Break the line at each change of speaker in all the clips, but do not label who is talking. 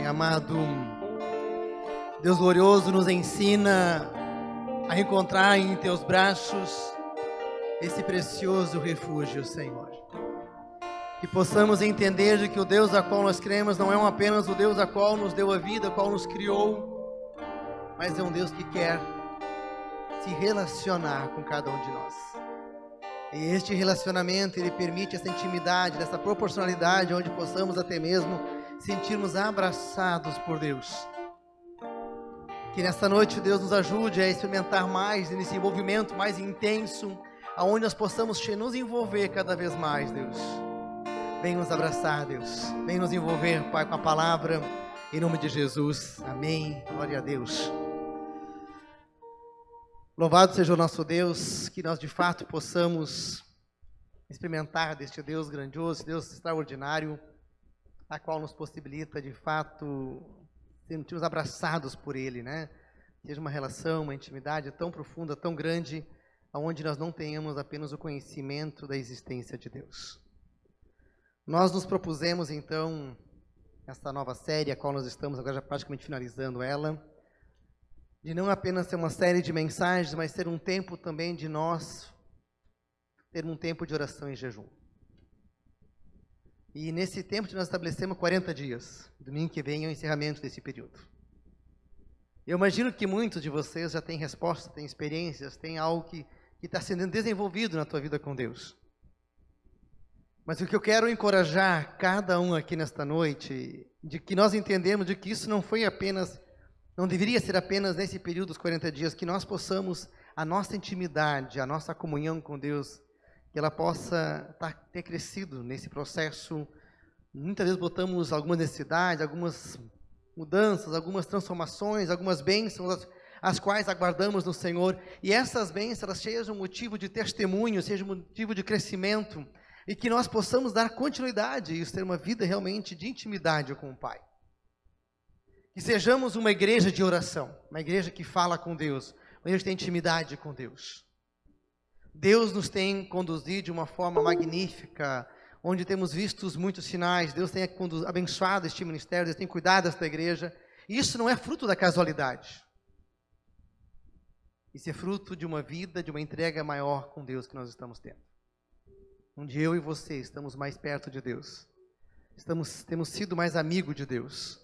Pai amado, Deus glorioso nos ensina a encontrar em teus braços esse precioso refúgio, Senhor. Que possamos entender de que o Deus a qual nós cremos não é apenas o Deus a qual nos deu a vida, a qual nos criou, mas é um Deus que quer se relacionar com cada um de nós. E este relacionamento, ele permite essa intimidade, essa proporcionalidade, onde possamos até mesmo sentirmos abraçados por Deus. Que nesta noite Deus nos ajude a experimentar mais nesse envolvimento mais intenso, aonde nós possamos nos envolver cada vez mais, Deus. Vem nos abraçar, Deus. Vem nos envolver, Pai, com a palavra. Em nome de Jesus. Amém. Glória a Deus. Louvado seja o nosso Deus, que nós de fato possamos experimentar deste Deus grandioso, Deus extraordinário, a qual nos possibilita de fato sentirmos abraçados por Ele, né? Seja uma relação, uma intimidade tão profunda, tão grande, aonde nós não tenhamos apenas o conhecimento da existência de Deus. Nós nos propusemos então esta nova série, a qual nós estamos agora já praticamente finalizando ela, de não apenas ser uma série de mensagens, mas ser um tempo também de nós ter um tempo de oração e jejum. E nesse tempo nós estabelecemos 40 dias. Domingo que vem é o encerramento desse período. Eu imagino que muitos de vocês já têm respostas, têm experiências, têm algo que está sendo desenvolvido na tua vida com Deus. Mas o que eu quero encorajar cada um aqui nesta noite, de que nós entendemos de que isso não foi apenas não deveria ser apenas nesse período dos 40 dias que nós possamos, a nossa intimidade, a nossa comunhão com Deus, que ela possa tá, ter crescido nesse processo. Muitas vezes botamos algumas necessidades, algumas mudanças, algumas transformações, algumas bênçãos, as, as quais aguardamos no Senhor. E essas bênçãos sejam motivo de testemunho, sejam motivo de crescimento, e que nós possamos dar continuidade e ter uma vida realmente de intimidade com o Pai. Que sejamos uma igreja de oração, uma igreja que fala com Deus, uma igreja que tem intimidade com Deus. Deus nos tem conduzido de uma forma magnífica, onde temos visto muitos sinais. Deus tem abençoado este ministério, Deus tem cuidado desta igreja. Isso não é fruto da casualidade. Isso é fruto de uma vida, de uma entrega maior com Deus que nós estamos tendo. Onde eu e você estamos mais perto de Deus. Estamos, temos sido mais amigo de Deus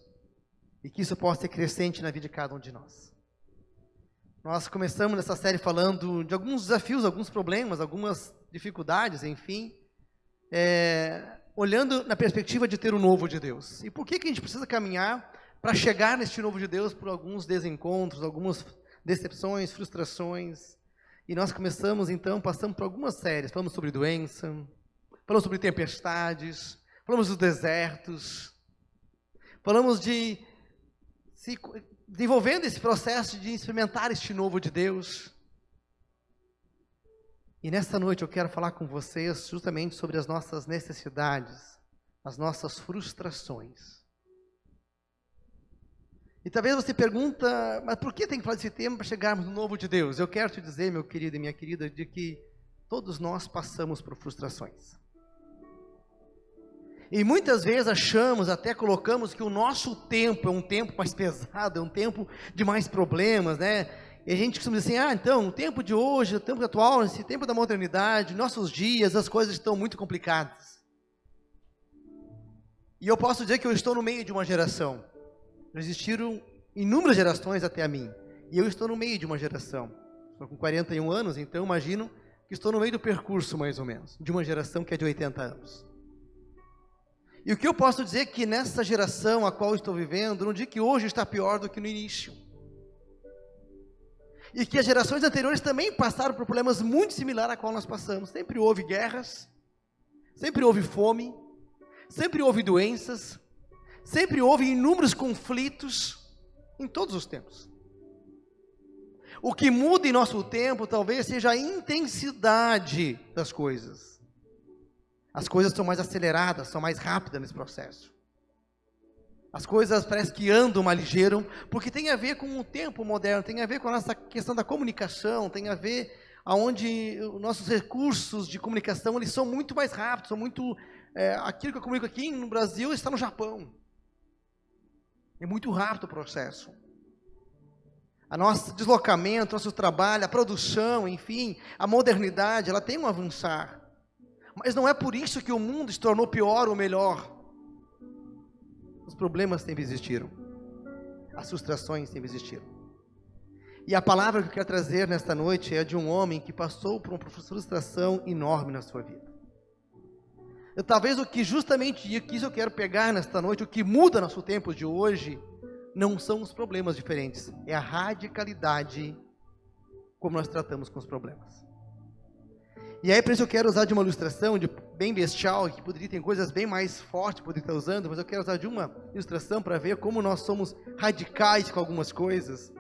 e que isso possa ser crescente na vida de cada um de nós. Nós começamos nessa série falando de alguns desafios, alguns problemas, algumas dificuldades, enfim, é, olhando na perspectiva de ter o novo de Deus. E por que, que a gente precisa caminhar para chegar neste novo de Deus por alguns desencontros, algumas decepções, frustrações? E nós começamos então, passamos por algumas séries, falamos sobre doença, falamos sobre tempestades, falamos dos desertos, falamos de se desenvolvendo esse processo de experimentar este novo de Deus. E nesta noite eu quero falar com vocês justamente sobre as nossas necessidades, as nossas frustrações. E talvez você pergunta, mas por que tem que falar desse tema para chegarmos no novo de Deus? Eu quero te dizer, meu querido e minha querida, de que todos nós passamos por frustrações. E muitas vezes achamos, até colocamos que o nosso tempo é um tempo mais pesado, é um tempo de mais problemas, né? E a gente costuma dizer assim, ah, então, o tempo de hoje, o tempo atual, esse tempo da modernidade, nossos dias, as coisas estão muito complicadas. E eu posso dizer que eu estou no meio de uma geração. Existiram inúmeras gerações até a mim. E eu estou no meio de uma geração. Estou com 41 anos, então imagino que estou no meio do percurso, mais ou menos, de uma geração que é de 80 anos. E o que eu posso dizer é que nessa geração a qual estou vivendo, não digo que hoje está pior do que no início. E que as gerações anteriores também passaram por problemas muito similares a qual nós passamos. Sempre houve guerras, sempre houve fome, sempre houve doenças, sempre houve inúmeros conflitos em todos os tempos. O que muda em nosso tempo talvez seja a intensidade das coisas. As coisas são mais aceleradas, são mais rápidas nesse processo. As coisas parece que andam mais ligeiro, porque tem a ver com o tempo moderno, tem a ver com a nossa questão da comunicação, tem a ver aonde os nossos recursos de comunicação eles são muito mais rápidos, são muito é, aquilo que eu comunico aqui no Brasil está no Japão. É muito rápido o processo. A nosso deslocamento, nosso trabalho, a produção, enfim, a modernidade, ela tem um avançar. Mas não é por isso que o mundo se tornou pior ou melhor. Os problemas sempre existiram. As frustrações sempre existiram. E a palavra que eu quero trazer nesta noite é de um homem que passou por uma frustração enorme na sua vida. Talvez o que justamente isso eu quero pegar nesta noite, o que muda nosso tempo de hoje, não são os problemas diferentes, é a radicalidade como nós tratamos com os problemas. E aí, por isso eu quero usar de uma ilustração de bem bestial, que poderia ter coisas bem mais fortes, poderia estar usando, mas eu quero usar de uma ilustração para ver como nós somos radicais com algumas coisas.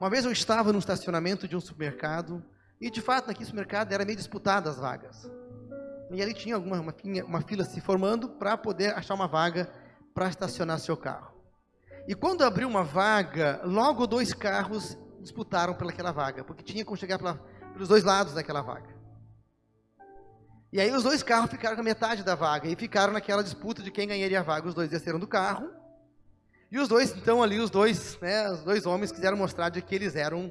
Uma vez eu estava no estacionamento de um supermercado, e de fato, naquele supermercado era meio disputado as vagas. E ali tinha alguma, uma, uma fila se formando para poder achar uma vaga para estacionar seu carro. E quando abriu uma vaga, logo dois carros disputaram pelaquela vaga, porque tinha como chegar pela, pelos dois lados daquela vaga. E aí os dois carros ficaram com metade da vaga e ficaram naquela disputa de quem ganharia a vaga. Os dois desceram do carro. E os dois, então ali, os dois, né, os dois homens quiseram mostrar de que eles eram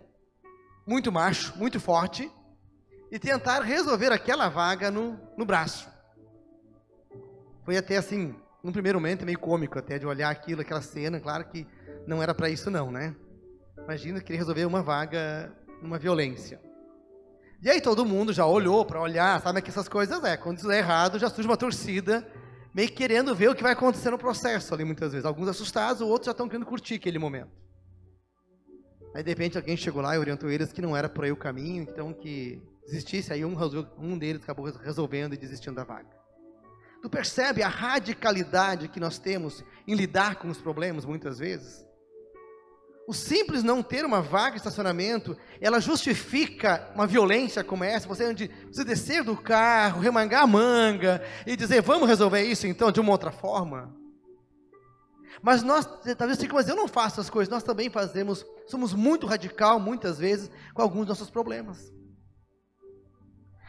muito macho, muito forte, e tentaram resolver aquela vaga no, no braço. Foi até assim, num primeiro momento, meio cômico até de olhar aquilo, aquela cena. Claro que não era para isso, não, né? Imagina querer resolver uma vaga numa violência. E aí todo mundo já olhou para olhar, sabe que essas coisas é. Quando isso é errado, já surge uma torcida meio querendo ver o que vai acontecer no processo ali muitas vezes. Alguns assustados, outros já estão querendo curtir aquele momento. Aí de repente alguém chegou lá e orientou eles que não era por aí o caminho, então que desistisse. Aí um, um deles acabou resolvendo e desistindo da vaga. Tu percebe a radicalidade que nós temos em lidar com os problemas muitas vezes? O simples não ter uma vaga de estacionamento, ela justifica uma violência como essa. Você precisa descer do carro, remangar a manga e dizer, vamos resolver isso então de uma outra forma. Mas nós, talvez você mas eu não faço as coisas, nós também fazemos, somos muito radical muitas vezes com alguns dos nossos problemas.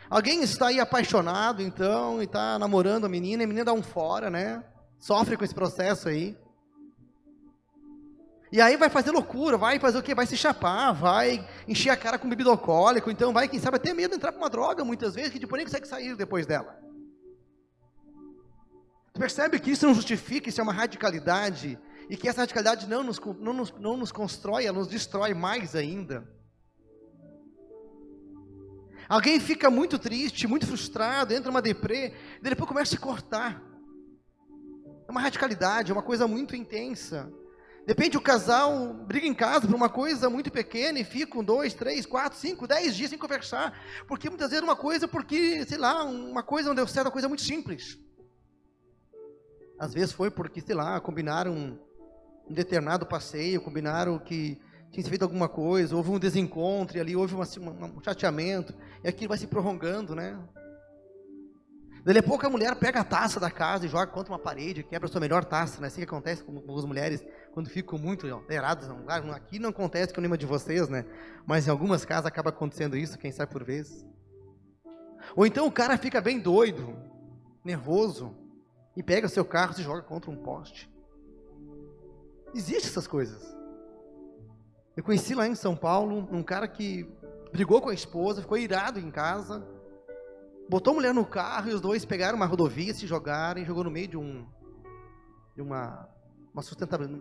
Alguém está aí apaixonado, então, e está namorando a menina, e a menina dá um fora, né? Sofre com esse processo aí. E aí vai fazer loucura, vai fazer o quê? Vai se chapar, vai encher a cara com bebida alcoólica, então vai, quem sabe, até medo de entrar para uma droga muitas vezes, que depois nem consegue sair depois dela. Tu percebe que isso não justifica, isso é uma radicalidade, e que essa radicalidade não nos, não nos, não nos constrói, ela nos destrói mais ainda. Alguém fica muito triste, muito frustrado, entra numa deprê, e depois começa a se cortar. É uma radicalidade, é uma coisa muito intensa. Depende, o casal briga em casa por uma coisa muito pequena e fica com dois, três, quatro, cinco, dez dias sem conversar. Porque muitas vezes uma coisa, porque, sei lá, uma coisa não deu certo, uma coisa muito simples. Às vezes foi porque, sei lá, combinaram um, um determinado passeio, combinaram que tinha feito alguma coisa, houve um desencontro, ali houve um chateamento, e aquilo vai se prorrogando, né? Daí a pouco a mulher pega a taça da casa e joga contra uma parede, quebra a sua melhor taça, né? Assim que acontece com as mulheres quando ficam muito alteradas. Aqui não acontece com nenhuma de vocês, né? Mas em algumas casas acaba acontecendo isso, quem sabe por vezes. Ou então o cara fica bem doido, nervoso, e pega seu carro e joga contra um poste. Existem essas coisas. Eu conheci lá em São Paulo um cara que brigou com a esposa, ficou irado em casa, botou a mulher no carro e os dois pegaram uma rodovia, se jogaram e jogou no meio de um de uma uma,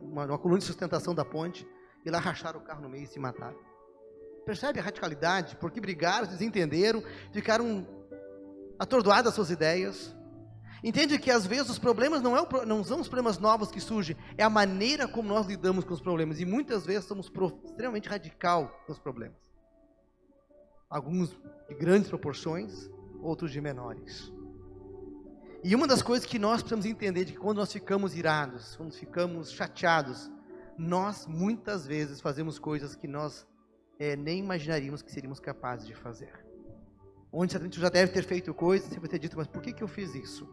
uma, uma coluna de sustentação da ponte e lá racharam o carro no meio e se mataram. Percebe a radicalidade? Porque brigaram, se desentenderam, ficaram atordoados as suas ideias. Entende que às vezes os problemas não, é o, não são os problemas novos que surgem, é a maneira como nós lidamos com os problemas. E muitas vezes somos extremamente radical com os problemas. Alguns de grandes proporções, outros de menores. E uma das coisas que nós precisamos entender é que quando nós ficamos irados, quando ficamos chateados, nós muitas vezes fazemos coisas que nós é, nem imaginaríamos que seríamos capazes de fazer. Onde gente já deve ter feito coisas, você vai ter dito, mas por que, que eu fiz isso?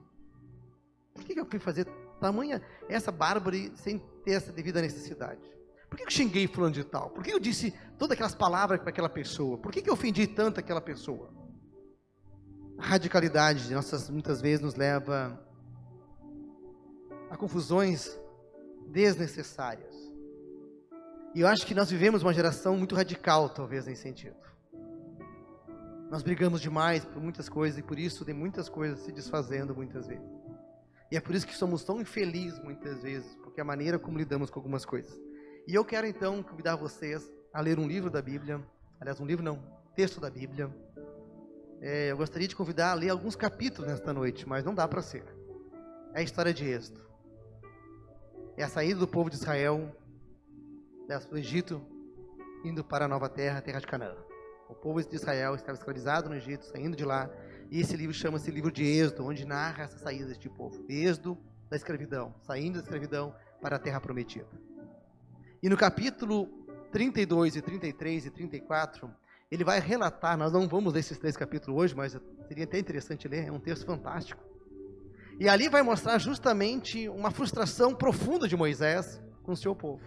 Por que, que eu fui fazer tamanha essa bárbara sem ter essa devida necessidade? Por que eu xinguei fulano de tal? Por que eu disse todas aquelas palavras para aquela pessoa? Por que, que eu ofendi tanto aquela pessoa? A radicalidade de nossas muitas vezes nos leva a confusões desnecessárias. E eu acho que nós vivemos uma geração muito radical, talvez, nesse sentido. Nós brigamos demais por muitas coisas e por isso tem muitas coisas se desfazendo muitas vezes. E é por isso que somos tão infelizes muitas vezes, porque é a maneira como lidamos com algumas coisas. E eu quero então convidar vocês a ler um livro da Bíblia, aliás, um livro não, texto da Bíblia. É, eu gostaria de convidar a ler alguns capítulos nesta noite, mas não dá para ser. É a história de Êxodo. É a saída do povo de Israel do Egito, indo para a nova terra, a terra de Canaã. O povo de Israel estava escravizado no Egito, saindo de lá. E esse livro chama-se livro de Êxodo, onde narra essa saída deste povo. Êxodo da escravidão, saindo da escravidão para a terra prometida. E no capítulo 32 e 33 e 34, ele vai relatar, nós não vamos ler esses três capítulos hoje, mas seria até interessante ler, é um texto fantástico. E ali vai mostrar justamente uma frustração profunda de Moisés com o seu povo.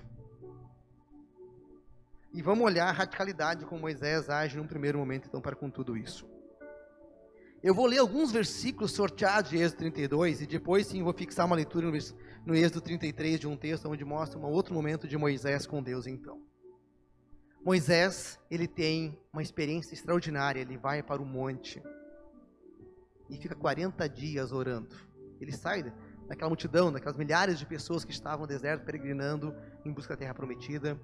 E vamos olhar a radicalidade como Moisés age num primeiro momento, então, para com tudo isso. Eu vou ler alguns versículos sorteados de Êxodo 32 e depois sim vou fixar uma leitura no, Êxodo 33 de um texto onde mostra um outro momento de Moisés com Deus então. Moisés, ele tem uma experiência extraordinária, ele vai para o monte e fica 40 dias orando. Ele sai daquela multidão, daquelas milhares de pessoas que estavam no deserto peregrinando em busca da terra prometida.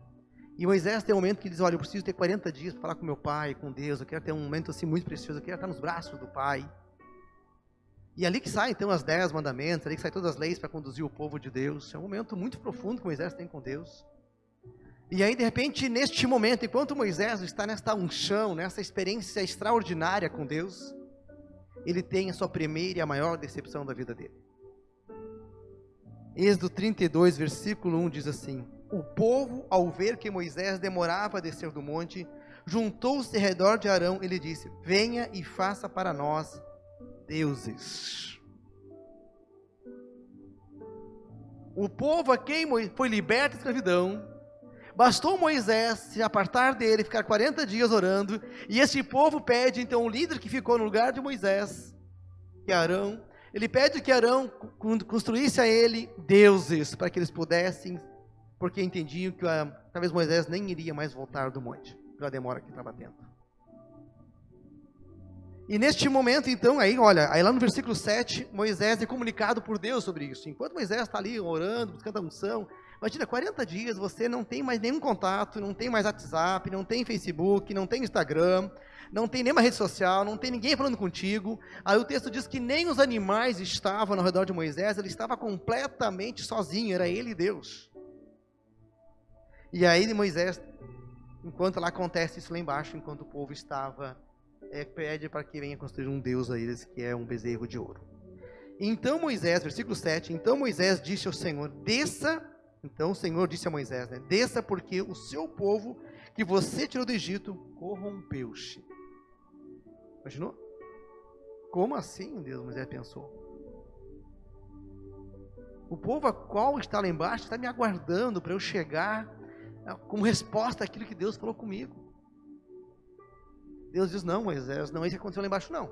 E Moisés tem um momento que diz: Olha, eu preciso ter 40 dias para falar com meu pai, com Deus. Eu quero ter um momento assim muito precioso. Eu quero estar nos braços do pai. E ali que sai então as dez mandamentos, ali que sai todas as leis para conduzir o povo de Deus. É um momento muito profundo que Moisés tem com Deus. E aí, de repente, neste momento, enquanto Moisés está nesta unção, nessa experiência extraordinária com Deus, ele tem a sua primeira e a maior decepção da vida dele. Êxodo 32, versículo 1 diz assim: o povo, ao ver que Moisés demorava a descer do monte, juntou-se ao redor de Arão e lhe disse: Venha e faça para nós deuses. O povo a quem foi liberto da escravidão, bastou Moisés se apartar dele, ficar 40 dias orando, e esse povo pede então o líder que ficou no lugar de Moisés, que é Arão, ele pede que Arão construísse a ele deuses, para que eles pudessem porque entendiam que uh, talvez Moisés nem iria mais voltar do monte, pela demora que estava tendo. E neste momento, então, aí, olha, aí lá no versículo 7, Moisés é comunicado por Deus sobre isso. Enquanto Moisés está ali orando, buscando a unção, imagina, 40 dias você não tem mais nenhum contato, não tem mais WhatsApp, não tem Facebook, não tem Instagram, não tem nenhuma rede social, não tem ninguém falando contigo. Aí o texto diz que nem os animais estavam ao redor de Moisés, ele estava completamente sozinho, era ele e Deus. E aí Moisés, enquanto lá acontece isso lá embaixo, enquanto o povo estava, é, pede para que venha construir um Deus a eles, que é um bezerro de ouro. Então Moisés, versículo 7, então Moisés disse ao Senhor, desça, então o Senhor disse a Moisés, né, desça porque o seu povo que você tirou do Egito corrompeu-se. Imaginou? Como assim, Deus, Moisés pensou. O povo a qual está lá embaixo está me aguardando para eu chegar como resposta àquilo que Deus falou comigo. Deus diz: Não, Moisés, não é isso que aconteceu lá embaixo, não.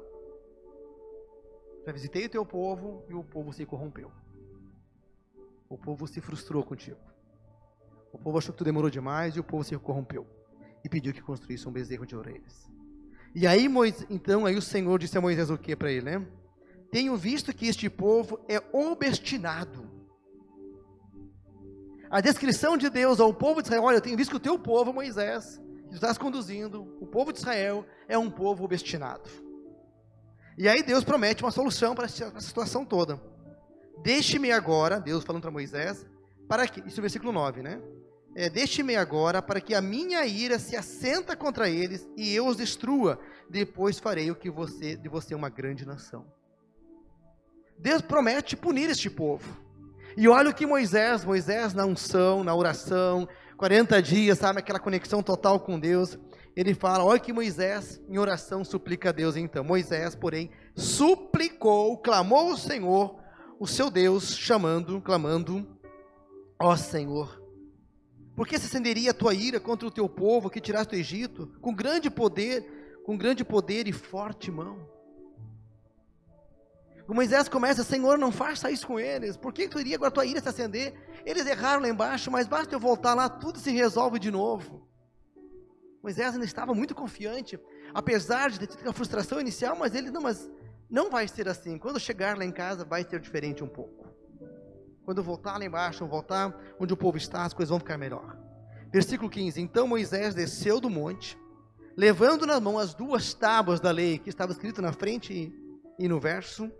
Já visitei o teu povo e o povo se corrompeu. O povo se frustrou contigo. O povo achou que tu demorou demais e o povo se corrompeu. E pediu que construísse um bezerro de orelhas. E aí, Moisés, então, aí o Senhor disse a Moisés o que para ele, né? Tenho visto que este povo é obstinado a descrição de Deus ao povo de Israel, olha, eu tenho visto que o teu povo, Moisés, que tu estás conduzindo, o povo de Israel é um povo obstinado. E aí Deus promete uma solução para essa situação toda. Deixe-me agora, Deus falando para Moisés, para que, isso é o versículo 9, né? É, Deixe-me agora para que a minha ira se assenta contra eles e eu os destrua. Depois farei o que você de você uma grande nação. Deus promete punir este povo. E olha o que Moisés, Moisés na unção, na oração, 40 dias, sabe, aquela conexão total com Deus. Ele fala, olha que Moisés em oração suplica a Deus então. Moisés, porém, suplicou, clamou ao Senhor, o seu Deus, chamando, clamando, ó Senhor, por que se acenderia a tua ira contra o teu povo que tiraste do Egito, com grande poder, com grande poder e forte mão? Moisés começa, Senhor, não faça isso com eles. Por que tu iria agora tua ira se acender? Eles erraram lá embaixo, mas basta eu voltar lá, tudo se resolve de novo. Moisés ainda estava muito confiante, apesar de ter tido uma frustração inicial, mas ele não, mas não vai ser assim. Quando chegar lá em casa, vai ser diferente um pouco. Quando voltar lá embaixo, voltar onde o povo está, as coisas vão ficar melhor. Versículo 15: Então Moisés desceu do monte, levando na mão as duas tábuas da lei, que estava escrito na frente e no verso.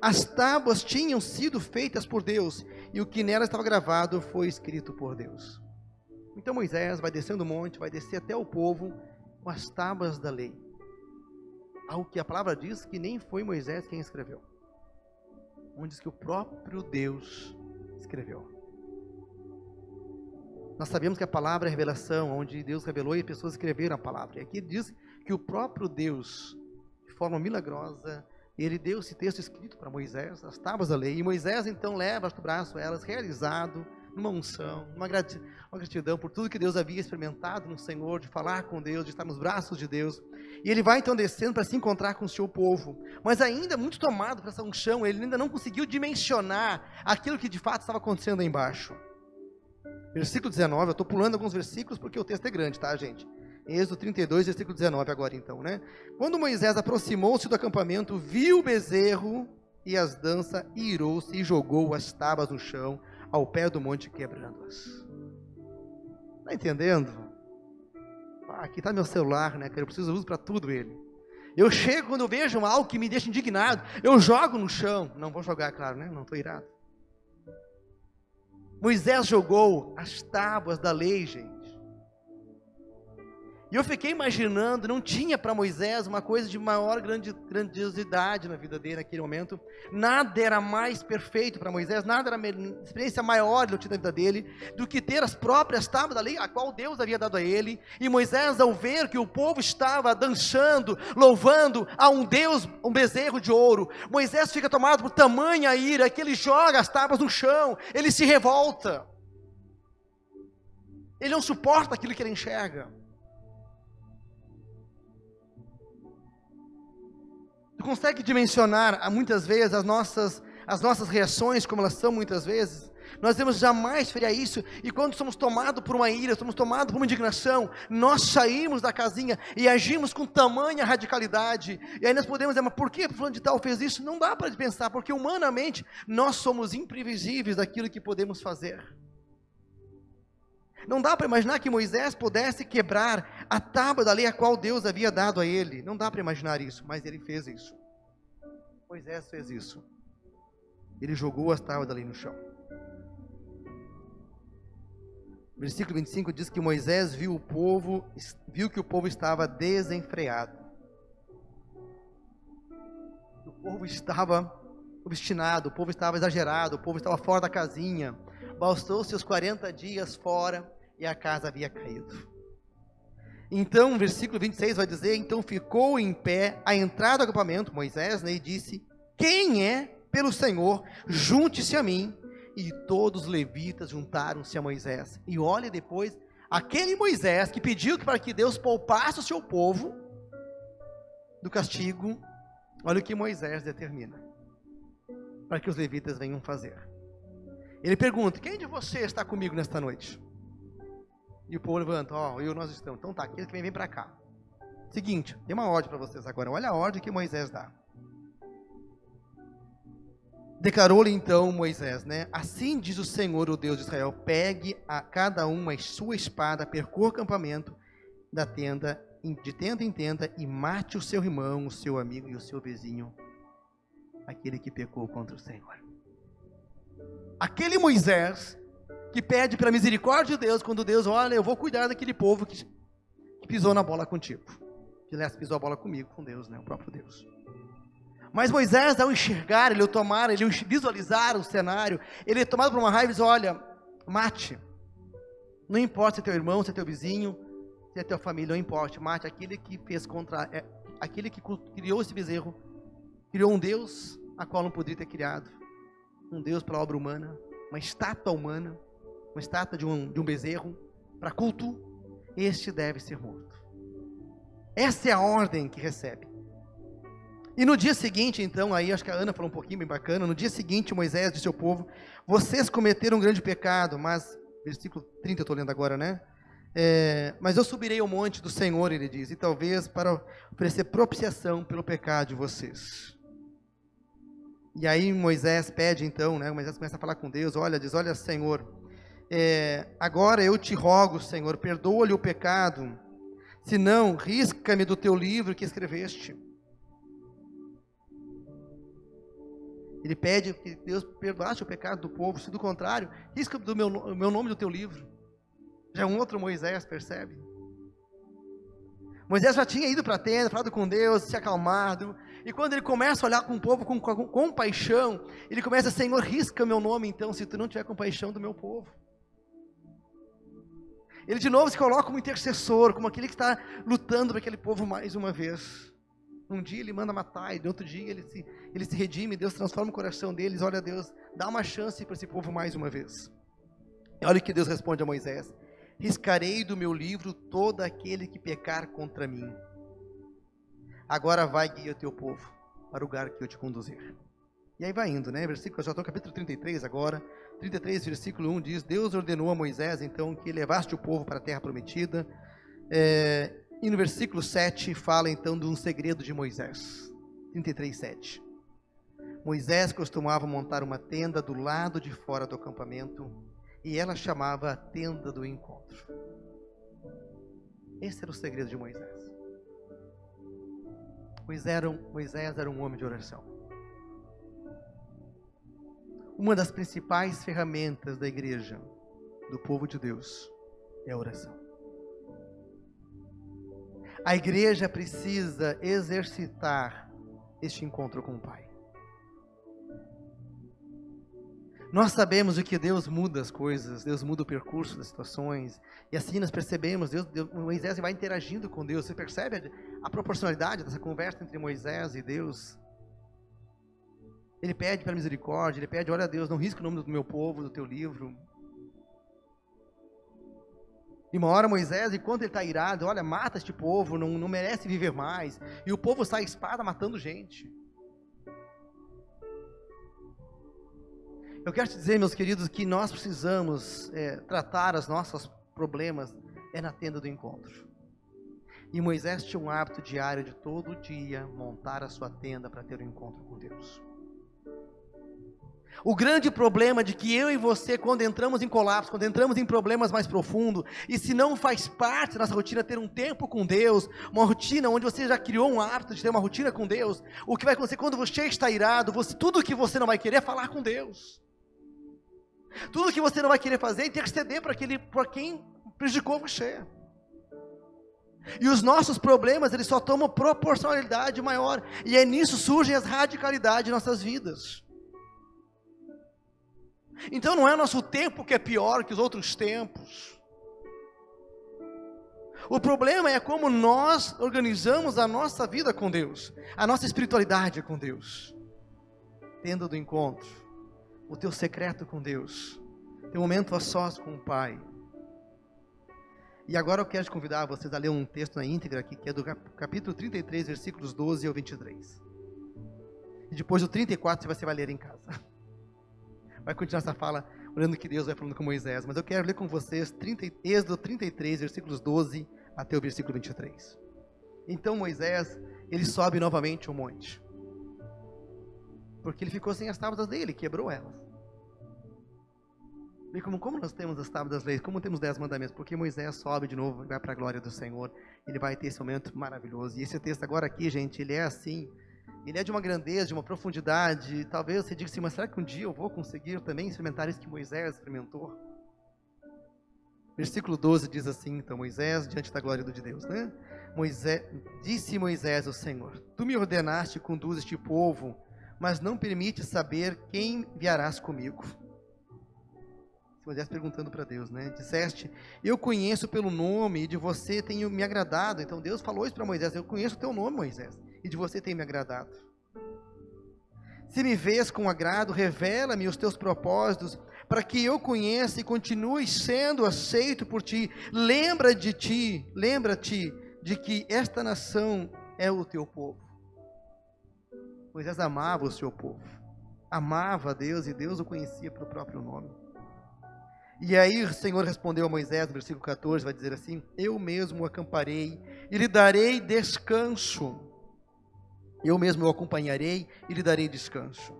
As tábuas tinham sido feitas por Deus, e o que nela estava gravado foi escrito por Deus. Então Moisés vai descendo o monte, vai descer até o povo com as tábuas da lei. Algo que a palavra diz que nem foi Moisés quem escreveu. Onde diz que o próprio Deus escreveu. Nós sabemos que a palavra é revelação, onde Deus revelou e pessoas escreveram a palavra. E aqui diz que o próprio Deus, de forma milagrosa, ele deu esse texto escrito para Moisés, as tábuas da lei. E Moisés então leva do braço elas, realizado, numa unção, uma gratidão, por tudo que Deus havia experimentado no Senhor, de falar com Deus, de estar nos braços de Deus. E ele vai então descendo para se encontrar com o seu povo. Mas ainda muito tomado por essa unção, ele ainda não conseguiu dimensionar aquilo que de fato estava acontecendo aí embaixo. Versículo 19, eu estou pulando alguns versículos porque o texto é grande, tá, gente? Êxodo 32, versículo 19 agora então, né? Quando Moisés aproximou-se do acampamento, viu o bezerro e as danças, e irou-se e jogou as tábuas no chão, ao pé do monte, quebrando-as. Está entendendo? Ah, aqui está meu celular, né, que eu preciso usar para tudo ele. Eu chego quando eu vejo algo que me deixa indignado, eu jogo no chão. Não vou jogar, claro, né? Não estou irado. Moisés jogou as tábuas da lei, gente. E eu fiquei imaginando, não tinha para Moisés uma coisa de maior grandiosidade na vida dele naquele momento. Nada era mais perfeito para Moisés, nada era experiência maior de na vida dele do que ter as próprias tábuas da lei, a qual Deus havia dado a ele. E Moisés, ao ver que o povo estava dançando, louvando a um Deus, um bezerro de ouro, Moisés fica tomado por tamanha ira que ele joga as tábuas no chão, ele se revolta. Ele não suporta aquilo que ele enxerga. Consegue dimensionar ah, muitas vezes as nossas, as nossas reações, como elas são muitas vezes? Nós devemos jamais ferir isso, e quando somos tomados por uma ira, somos tomados por uma indignação, nós saímos da casinha e agimos com tamanha radicalidade, e aí nós podemos dizer, mas por que fulano de tal fez isso? Não dá para pensar, porque humanamente nós somos imprevisíveis daquilo que podemos fazer. Não dá para imaginar que Moisés pudesse quebrar a tábua da lei a qual Deus havia dado a ele. Não dá para imaginar isso, mas ele fez isso. Moisés fez isso. Ele jogou as tábuas da lei no chão. Versículo 25 diz que Moisés viu o povo, viu que o povo estava desenfreado. O povo estava obstinado, o povo estava exagerado, o povo estava fora da casinha. Bastou seus 40 dias fora e a casa havia caído. Então, versículo 26 vai dizer: Então ficou em pé a entrada do acampamento, Moisés, né, e disse: Quem é pelo Senhor, junte-se a mim. E todos os levitas juntaram-se a Moisés. E olhe depois, aquele Moisés que pediu para que Deus poupasse o seu povo do castigo, olha o que Moisés determina para que os levitas venham fazer. Ele pergunta: Quem de vocês está comigo nesta noite? E o povo levanta: Ó, oh, eu nós estamos. Então tá, aquele que vem, vem para cá. Seguinte, tem uma ordem para vocês agora. Olha a ordem que Moisés dá. Declarou-lhe então Moisés, né? Assim diz o Senhor, o Deus de Israel: pegue a cada um a sua espada, percorra o acampamento da tenda, de tenda em tenda, e mate o seu irmão, o seu amigo e o seu vizinho, aquele que pecou contra o Senhor aquele Moisés que pede pela misericórdia de Deus, quando Deus, olha, eu vou cuidar daquele povo que, pisou na bola contigo. Que aliás pisou a bola comigo, com Deus, né? O próprio Deus. Mas Moisés, ao enxergar, ele ao tomar, ele visualizar o cenário, ele é tomado por uma raiva e diz: Olha, mate. Não importa se é teu irmão, se é teu vizinho, se é tua família, não importa. Mate aquele que fez contra. É, aquele que criou esse bezerro, criou um Deus a qual não poderia ter criado um Deus para obra humana, uma estátua humana, uma estátua de um, de um bezerro, para culto, este deve ser morto. Essa é a ordem que recebe. E no dia seguinte, então, aí acho que a Ana falou um pouquinho bem bacana. No dia seguinte, Moisés disse ao povo: Vocês cometeram um grande pecado, mas, versículo 30 eu estou lendo agora, né? É, mas eu subirei ao monte do Senhor, ele diz, e talvez para oferecer propiciação pelo pecado de vocês. E aí Moisés pede então, né? Moisés começa a falar com Deus, olha, diz, olha Senhor, é, agora eu te rogo, Senhor, perdoa-lhe o pecado, senão risca-me do teu livro que escreveste. Ele pede que Deus perdoasse o pecado do povo, se do contrário, risca do meu, meu nome do teu livro. Já é um outro Moisés, percebe? Moisés já tinha ido para a tenda, falado com Deus, se acalmado. E quando ele começa a olhar com o povo com, com, com compaixão, ele começa, Senhor, risca meu nome então, se tu não tiver compaixão do meu povo. Ele de novo se coloca como intercessor, como aquele que está lutando para aquele povo mais uma vez. Um dia ele manda matar, e no outro dia ele se, ele se redime, Deus transforma o coração deles. Olha, Deus, dá uma chance para esse povo mais uma vez. E olha o que Deus responde a Moisés: Riscarei do meu livro todo aquele que pecar contra mim. Agora vai guia o teu povo para o lugar que eu te conduzir. E aí vai indo, né? Versículo, já estou no capítulo 33 agora. 33, versículo 1 diz: Deus ordenou a Moisés então que levaste o povo para a terra prometida. É, e no versículo 7 fala então de um segredo de Moisés. 33, 7. Moisés costumava montar uma tenda do lado de fora do acampamento e ela chamava a tenda do encontro. Esse era o segredo de Moisés. Moisés era um, Moisés era um homem de oração. Uma das principais ferramentas da igreja, do povo de Deus, é a oração. A igreja precisa exercitar este encontro com o Pai. Nós sabemos que Deus muda as coisas, Deus muda o percurso das situações, e assim nós percebemos, Deus, Deus, Moisés vai interagindo com Deus, você percebe a, proporcionalidade dessa conversa entre Moisés e Deus? Ele pede pela misericórdia, ele pede, olha Deus, não risque o nome do meu povo, do teu livro, e uma hora Moisés, enquanto ele está irado, olha, mata este povo, não, não merece viver mais. E o povo sai espada matando gente. Eu quero te dizer, meus queridos, que nós precisamos é, tratar os nossos problemas é na tenda do encontro. E Moisés tinha um hábito diário de todo dia montar a sua tenda para ter um encontro com Deus. O grande problema de que eu e você, quando entramos em colapso, quando entramos em problemas mais profundos, e se não faz parte da nossa rotina ter um tempo com Deus, uma rotina onde você já criou um hábito de ter uma rotina com Deus, o que vai acontecer quando você está irado, você, tudo que você não vai querer é falar com Deus. Tudo que você não vai querer fazer é interceder para, aquele, para quem prejudicou você. E os nossos problemas, eles só tomam proporcionalidade maior. E é nisso surgem as radicalidades de nossas vidas. Então não é nosso tempo que é pior que os outros tempos. O problema é como nós organizamos a nossa vida com Deus, a nossa espiritualidade com Deus. Tenda do encontro, o teu secreto com Deus, teu momento a sós com o Pai. E agora eu quero te convidar vocês a ler um texto na íntegra aqui, que é do capítulo 33, versículos 12 ao 23. E depois do 34 você vai ler em casa vai continuar essa fala, olhando que Deus vai falando com Moisés. Mas eu quero ler com vocês 30, Êxodo 33, versículos 12 até o versículo 23. Então Moisés, ele sobe novamente o monte. Porque ele ficou sem as tábuas dele, quebrou elas. E como, como nós temos as tábuas das leis, como temos dez mandamentos? Porque Moisés sobe de novo, vai para a glória do Senhor. Ele vai ter esse momento maravilhoso. E esse texto agora aqui, gente, ele é assim, ele é de uma grandeza, de uma profundidade. Talvez você diga assim, mas será que um dia eu vou conseguir também experimentar isso que Moisés experimentou? Versículo 12 diz assim, então, Moisés, diante da glória de Deus, né? Moisés, disse Moisés ao Senhor, Tu me ordenaste conduz este povo, mas não permite saber quem enviarás comigo. Moisés perguntando para Deus, né? Disseste, eu conheço pelo nome e de você tenho me agradado. Então Deus falou isso para Moisés, eu conheço o teu nome, Moisés e de você tem me agradado. Se me vês com agrado, revela-me os teus propósitos, para que eu conheça e continue sendo aceito por ti. Lembra de ti, lembra-te de que esta nação é o teu povo. Moisés amava o seu povo, amava Deus e Deus o conhecia pelo próprio nome. E aí o Senhor respondeu a Moisés, no versículo 14, vai dizer assim: Eu mesmo o acamparei e lhe darei descanso. Eu mesmo o acompanharei e lhe darei descanso.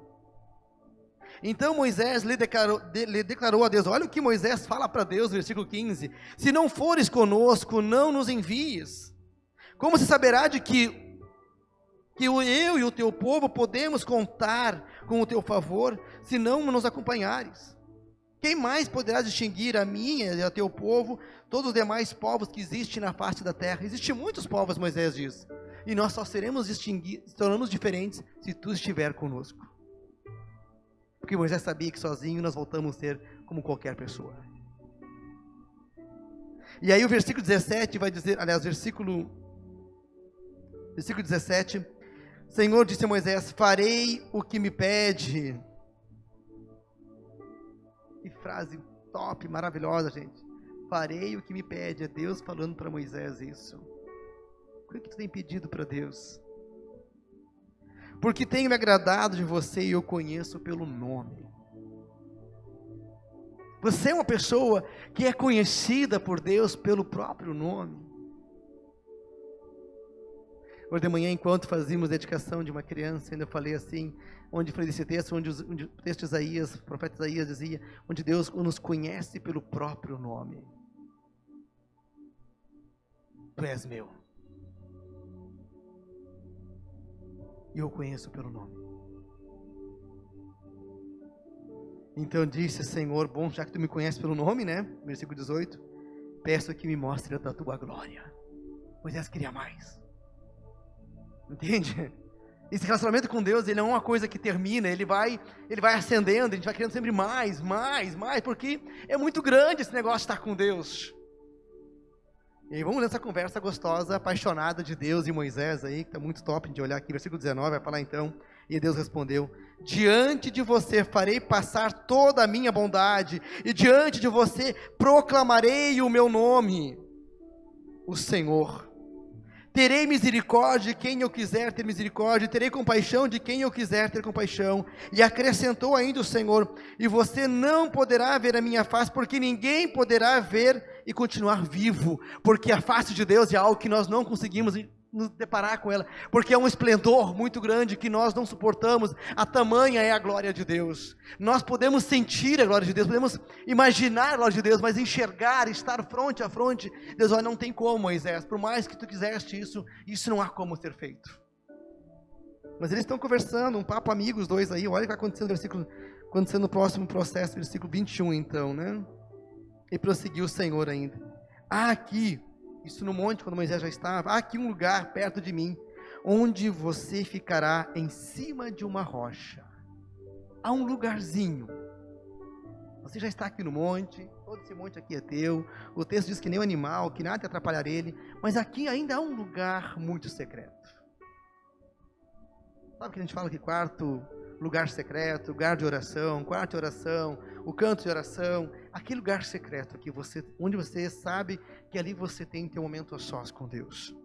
Então Moisés lhe declarou, de, lhe declarou, a Deus: Olha o que Moisés fala para Deus, versículo 15: Se não fores conosco, não nos envies. Como se saberá de que que eu e o teu povo podemos contar com o teu favor, se não nos acompanhares? Quem mais poderá distinguir a minha e a teu povo, todos os demais povos que existem na face da terra? Existem muitos povos, Moisés diz, e nós só seremos distinguir, tornamos diferentes se tu estiver conosco. Porque Moisés sabia que sozinho nós voltamos a ser como qualquer pessoa. E aí o versículo 17 vai dizer, aliás, versículo versículo 17, Senhor disse a Moisés: "Farei o que me pede". Que frase top, maravilhosa, gente. Farei o que me pede. É Deus falando para Moisés isso. O que, tu tem pedido para Deus? porque tenho me agradado de você e eu conheço pelo nome. Você é uma pessoa que é conhecida por Deus pelo próprio nome. Hoje de manhã, enquanto fazíamos dedicação de uma criança, ainda falei assim, onde falei desse texto, onde, os, onde o texto de Isaías, o profeta Isaías dizia, onde Deus nos conhece pelo próprio nome. Tu és meu. e eu conheço pelo nome. Então disse, Senhor, bom, já que tu me conheces pelo nome, né? Versículo 18. Peço que me mostre a tua glória. Moisés queria mais. Entende? Esse relacionamento com Deus, ele é uma coisa que termina, ele vai, ele vai ascendendo, a gente vai querendo sempre mais, mais, mais, porque é muito grande esse negócio de estar com Deus. E aí vamos nessa conversa gostosa, apaixonada de Deus e Moisés aí, que está muito top de olhar aqui, versículo 19, vai falar então, e Deus respondeu, diante de você farei passar toda a minha bondade, e diante de você proclamarei o meu nome, o Senhor. Terei misericórdia de quem eu quiser ter misericórdia, terei compaixão de quem eu quiser ter compaixão. E acrescentou ainda o Senhor: E você não poderá ver a minha face, porque ninguém poderá ver e continuar vivo, porque a face de Deus é algo que nós não conseguimos nos deparar com ela, porque é um esplendor muito grande que nós não suportamos, a tamanha é a glória de Deus. Nós podemos sentir a glória de Deus, podemos imaginar a glória de Deus, mas enxergar, estar fronte a fronte, Deus, olha, não tem como, Moisés, por mais que tu quiseste isso, isso não há como ser feito. Mas eles estão conversando, um papo amigo, os dois aí, olha o que vai acontecer no versículo, acontecendo no próximo processo, versículo 21 então, né? E prosseguiu o Senhor ainda. Há aqui, isso no monte, quando Moisés já estava, há aqui um lugar perto de mim, onde você ficará em cima de uma rocha. Há um lugarzinho. Você já está aqui no monte, todo esse monte aqui é teu. O texto diz que nem um animal, que nada te atrapalhar ele. Mas aqui ainda há um lugar muito secreto. Sabe que a gente fala que quarto lugar secreto, lugar de oração, quarto de oração, o canto de oração, aquele lugar secreto que você, onde você sabe que ali você tem teu momento a sós com Deus.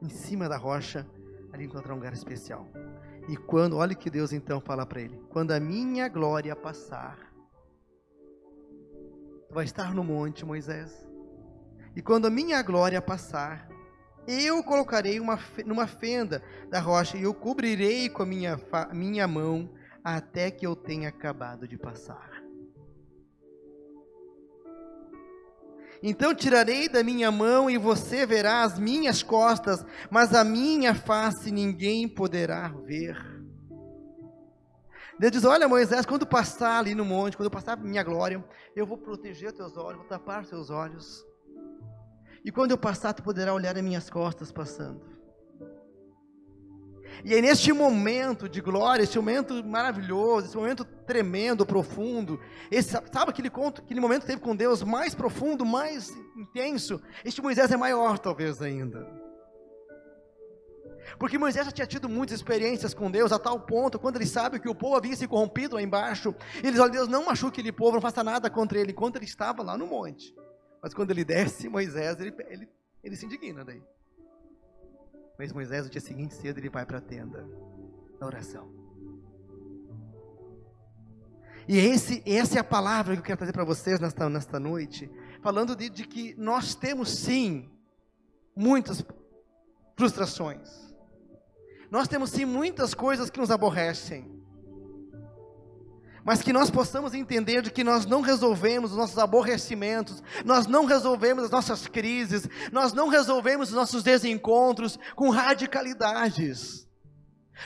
Em cima da rocha, ali encontrar um lugar especial. E quando, olha que Deus então fala para ele: quando a minha glória passar, tu vai estar no monte, Moisés. E quando a minha glória passar, eu colocarei uma, numa fenda da rocha e eu cobrirei com a minha, minha mão até que eu tenha acabado de passar. Então tirarei da minha mão e você verá as minhas costas, mas a minha face ninguém poderá ver. Deus diz: Olha, Moisés, quando passar ali no monte, quando passar minha glória, eu vou proteger teus olhos, vou tapar teus olhos. E quando eu passar, tu poderá olhar as minhas costas passando. E aí, neste momento de glória, esse momento maravilhoso, esse momento tremendo, profundo, esse, sabe aquele, conto, aquele momento que teve com Deus mais profundo, mais intenso? Este Moisés é maior, talvez ainda. Porque Moisés já tinha tido muitas experiências com Deus, a tal ponto, quando ele sabe que o povo havia se corrompido lá embaixo, ele Olha, Deus, não machuque aquele povo, não faça nada contra ele, enquanto ele estava lá no monte. Mas quando ele desce, Moisés, ele, ele Ele se indigna daí. Mas Moisés, no dia seguinte cedo, ele vai para a tenda da oração. E esse, essa é a palavra que eu quero trazer para vocês nesta, nesta noite, falando de, de que nós temos sim muitas frustrações. Nós temos sim muitas coisas que nos aborrecem mas que nós possamos entender de que nós não resolvemos os nossos aborrecimentos, nós não resolvemos as nossas crises, nós não resolvemos os nossos desencontros com radicalidades.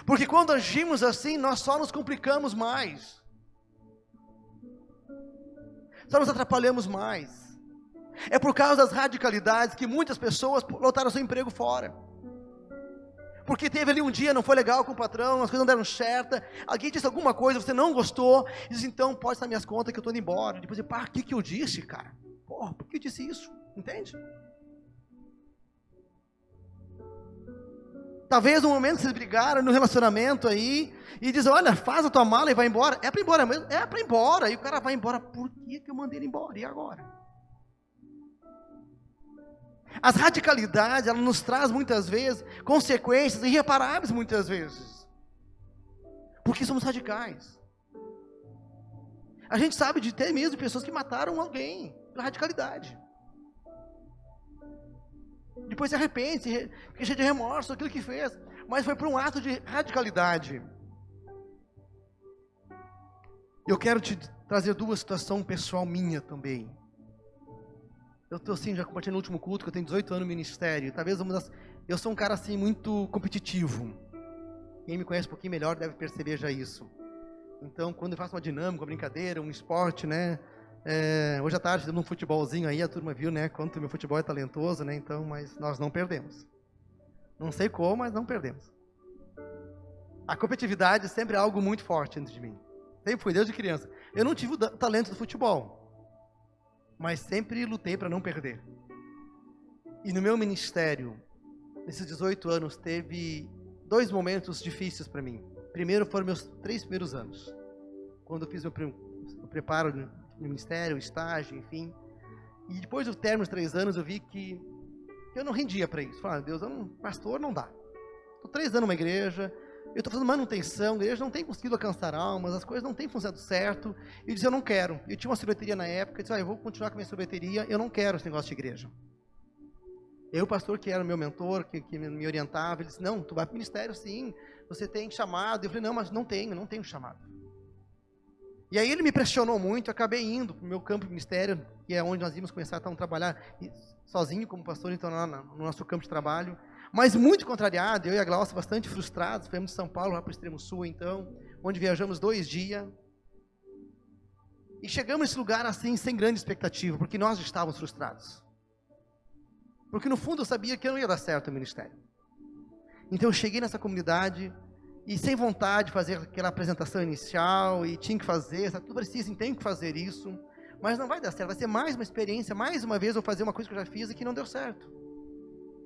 Porque quando agimos assim, nós só nos complicamos mais. Só nos atrapalhamos mais. É por causa das radicalidades que muitas pessoas lotaram seu emprego fora porque teve ali um dia, não foi legal com o patrão, as coisas não deram certo, alguém disse alguma coisa, você não gostou, diz, então pode estar minhas contas que eu estou indo embora. Depois, pá, o que, que eu disse, cara? Porra, por que eu disse isso? Entende? Talvez no momento vocês brigaram no relacionamento aí, e diz, olha, faz a tua mala e vai embora. É para embora mesmo? É para embora. E o cara vai embora, por que, que eu mandei ele embora? E agora? As radicalidades, ela nos traz muitas vezes consequências irreparáveis muitas vezes. Porque somos radicais. A gente sabe de ter mesmo pessoas que mataram alguém pela radicalidade. Depois se arrepende, se fica cheio de remorso aquilo que fez. Mas foi por um ato de radicalidade. Eu quero te trazer duas situações pessoal minha também. Eu tô assim, já compartilhei no último culto que eu tenho 18 anos no ministério. Talvez uma das, eu sou um cara assim muito competitivo. Quem me conhece um pouquinho melhor deve perceber já isso. Então, quando eu faço uma dinâmica, uma brincadeira, um esporte, né? É, hoje à tarde, dando um futebolzinho aí, a turma viu, né? Quanto meu futebol é talentoso, né? Então, mas nós não perdemos. Não sei como, mas não perdemos. A competitividade sempre é algo muito forte dentro de mim. Sempre fui desde criança. Eu não tive o talento do futebol mas sempre lutei para não perder. E no meu ministério, nesses 18 anos, teve dois momentos difíceis para mim. Primeiro foram meus três primeiros anos, quando eu fiz meu, preparo no ministério, estágio, enfim. E depois do término dos três anos, eu vi que eu não rendia para isso. Falei, ah, Deus, eu não, pastor não dá. Estou três anos numa igreja, eu estou fazendo manutenção, a igreja não tem conseguido alcançar almas, as coisas não têm funcionado certo. E disse, eu não quero. Eu tinha uma sorveteria na época, eu disse, ah, eu vou continuar com a minha sorveteria, eu não quero esse negócio de igreja. Eu, o pastor que era meu mentor, que, que me orientava, ele disse, não, tu vai para o ministério sim, você tem chamado. Eu falei, não, mas não tenho, não tenho chamado. E aí ele me pressionou muito, eu acabei indo para o meu campo de ministério, que é onde nós íamos começar então, a trabalhar sozinho como pastor, então, no nosso campo de trabalho. Mas muito contrariado, eu e a Glaucia bastante frustrados, fomos de São Paulo lá para o extremo sul, então, onde viajamos dois dias. E chegamos nesse lugar assim, sem grande expectativa, porque nós estávamos frustrados. Porque no fundo eu sabia que eu não ia dar certo o ministério. Então eu cheguei nessa comunidade e sem vontade de fazer aquela apresentação inicial e tinha que fazer, sabe? tudo parecia assim, tem que fazer isso, mas não vai dar certo, vai ser mais uma experiência, mais uma vez eu vou fazer uma coisa que eu já fiz e que não deu certo.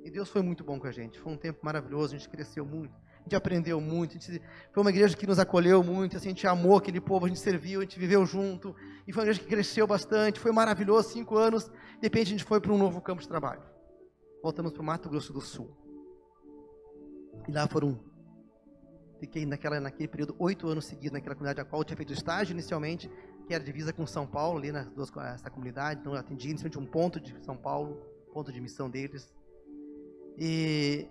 E Deus foi muito bom com a gente. Foi um tempo maravilhoso, a gente cresceu muito, a gente aprendeu muito. Gente, foi uma igreja que nos acolheu muito, assim, a gente amou aquele povo, a gente serviu, a gente viveu junto. E foi uma igreja que cresceu bastante, foi maravilhoso, cinco anos. De repente a gente foi para um novo campo de trabalho. Voltamos para o Mato Grosso do Sul. E lá foram fiquei naquela, naquele período oito anos seguidos naquela comunidade a qual eu tinha feito estágio inicialmente, que era divisa com São Paulo, ali nas duas, essa comunidade, então eu atendi inicialmente um ponto de São Paulo, ponto de missão deles, e,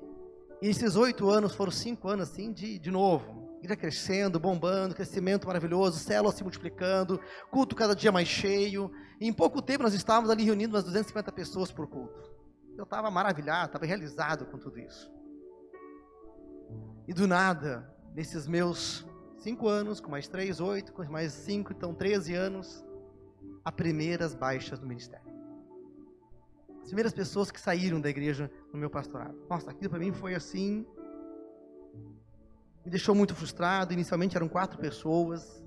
esses oito anos foram cinco anos assim de, de novo. Igreja crescendo, bombando, crescimento maravilhoso, célula se multiplicando, culto cada dia mais cheio. E em pouco tempo nós estávamos ali reunindo umas 250 pessoas por culto. Eu estava maravilhado, estava realizado com tudo isso. E do nada, nesses meus cinco anos, com mais três, oito, com mais cinco, então 13 anos, as primeiras baixas do ministério. As primeiras pessoas que saíram da igreja no meu pastorado. Nossa, aquilo para mim foi assim. Me deixou muito frustrado. Inicialmente eram quatro pessoas.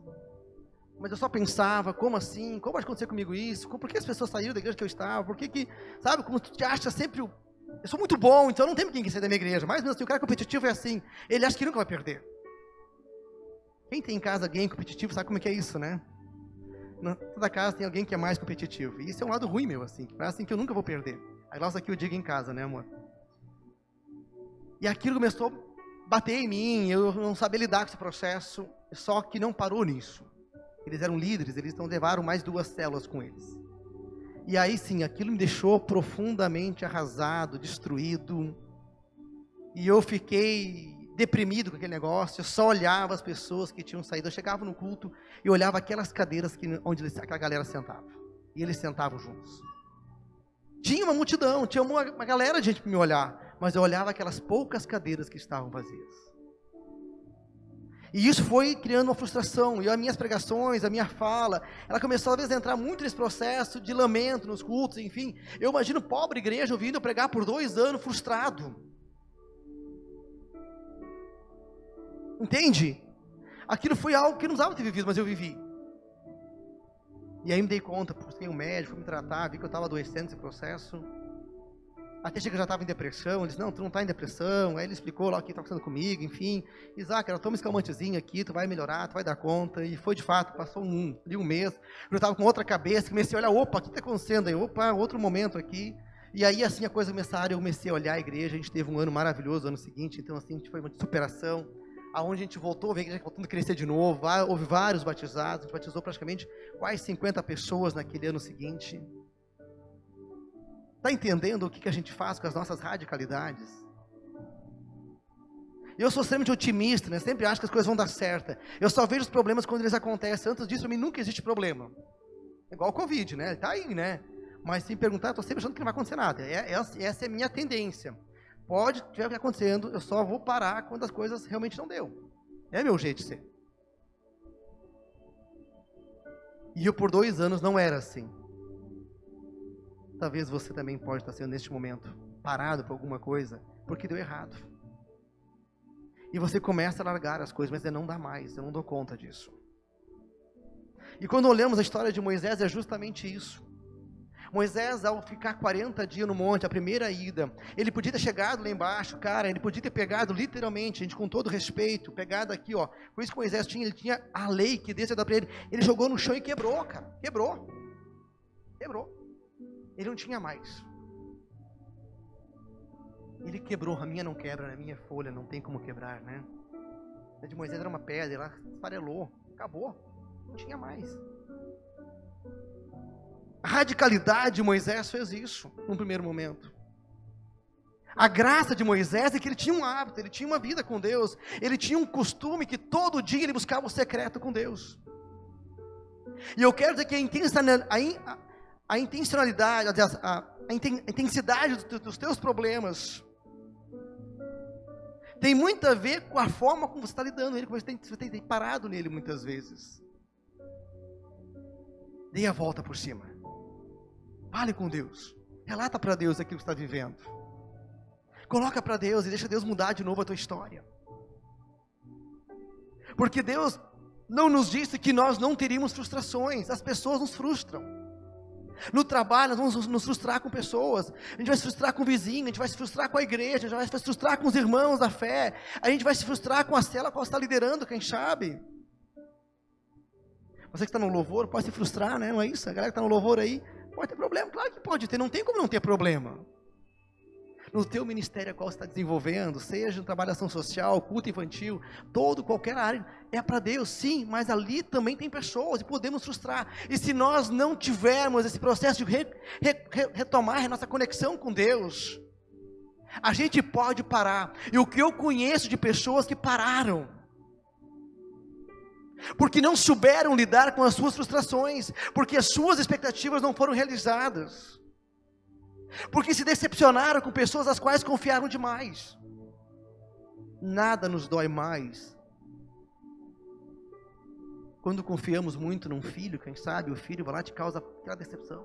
Mas eu só pensava, como assim? Como pode acontecer comigo isso? Por que as pessoas saíram da igreja que eu estava? Por que que, sabe, como tu te acha sempre o... Eu sou muito bom, então não tem quem sair da minha igreja. Mas mesmo assim, o cara competitivo é assim. Ele acha que nunca vai perder. Quem tem em casa alguém competitivo sabe como é que é isso, né? Na, toda casa tem alguém que é mais competitivo. E isso é um lado ruim meu, assim. Parece assim que eu nunca vou perder. A nossa aqui eu digo em casa, né, amor? E aquilo começou a bater em mim, eu não sabia lidar com esse processo, só que não parou nisso. Eles eram líderes, eles então levaram mais duas células com eles. E aí sim, aquilo me deixou profundamente arrasado, destruído. E eu fiquei deprimido com aquele negócio, eu só olhava as pessoas que tinham saído. Eu chegava no culto e olhava aquelas cadeiras que, onde aquela galera sentava. E eles sentavam juntos. Tinha uma multidão, tinha uma, uma galera de gente para me olhar, mas eu olhava aquelas poucas cadeiras que estavam vazias. E isso foi criando uma frustração. E as minhas pregações, a minha fala, ela começou a vezes a entrar muito nesse processo de lamento nos cultos, enfim. Eu imagino pobre igreja ouvindo pregar por dois anos frustrado. Entende? Aquilo foi algo que não precisava ter vivido, mas eu vivi. E aí me dei conta, busquei um médico, fui me tratar, vi que eu estava adoecendo nesse processo. Até chega que eu já estava em depressão, ele disse, não, tu não está em depressão. Aí ele explicou lá o que estava acontecendo comigo, enfim. Isaac, ela toma esse calmantezinho aqui, tu vai melhorar, tu vai dar conta. E foi de fato, passou um, um mês. Eu estava com outra cabeça, comecei a olhar, opa, o que está acontecendo aí? Opa, outro momento aqui. E aí assim a coisa começaram, eu comecei a olhar a igreja, a gente teve um ano maravilhoso, ano seguinte, então assim, a gente foi uma superação. Aonde a gente voltou, a igreja voltando a crescer de novo, houve vários batizados, a gente batizou praticamente quase 50 pessoas naquele ano seguinte. Está entendendo o que, que a gente faz com as nossas radicalidades? Eu sou sempre otimista, né? sempre acho que as coisas vão dar certo. Eu só vejo os problemas quando eles acontecem. Antes disso, para mim nunca existe problema. Igual o Covid, né? Está aí, né? Mas se perguntar, eu estou sempre achando que não vai acontecer nada. É, é, essa é a minha tendência. Pode estiver acontecendo, eu só vou parar quando as coisas realmente não deu. É meu jeito de ser. E eu por dois anos não era assim. Talvez você também pode estar sendo neste momento parado por alguma coisa, porque deu errado. E você começa a largar as coisas, mas não dá mais, eu não dou conta disso. E quando olhamos a história de Moisés, é justamente isso. Moisés, ao ficar 40 dias no monte, a primeira ida, ele podia ter chegado lá embaixo, cara, ele podia ter pegado literalmente, gente, com todo respeito, pegado aqui, ó. Por isso que Moisés tinha, ele tinha a lei que Deus ia dar para ele. Ele jogou no chão e quebrou, cara. Quebrou. Quebrou. Ele não tinha mais. Ele quebrou, a minha não quebra, a minha folha não tem como quebrar, né? A de Moisés era uma pedra, ela esfarelou, acabou, não tinha mais. Radicalidade de Moisés fez isso, num primeiro momento. A graça de Moisés é que ele tinha um hábito, ele tinha uma vida com Deus, ele tinha um costume que todo dia ele buscava o secreto com Deus. E eu quero dizer que a, intencionalidade, a, intensidade dos teus problemas tem muito a ver com a forma como você está lidando ele, como você tem, você tem parado nele muitas vezes. Dê a volta por cima. Fale com Deus. Relata para Deus aquilo que está vivendo. Coloca para Deus e deixa Deus mudar de novo a tua história. Porque Deus não nos disse que nós não teríamos frustrações. As pessoas nos frustram. No trabalho, nós vamos nos frustrar com pessoas, a gente vai se frustrar com o vizinho, a gente vai se frustrar com a igreja, a gente vai se frustrar com os irmãos da fé, a gente vai se frustrar com a cela qual está liderando, quem sabe. Você que está no louvor pode se frustrar, né? não é isso? A galera que está no louvor aí pode ter problema, claro que pode ter, não tem como não ter problema no teu ministério qual você está desenvolvendo, seja no trabalho de ação social, culto infantil, todo, qualquer área, é para Deus, sim, mas ali também tem pessoas e podemos frustrar. E se nós não tivermos esse processo de re, re, retomar a nossa conexão com Deus, a gente pode parar. E o que eu conheço de pessoas que pararam, porque não souberam lidar com as suas frustrações, porque as suas expectativas não foram realizadas porque se decepcionaram com pessoas as quais confiaram demais. Nada nos dói mais. Quando confiamos muito num filho, quem sabe o filho vai lá e te causa aquela decepção.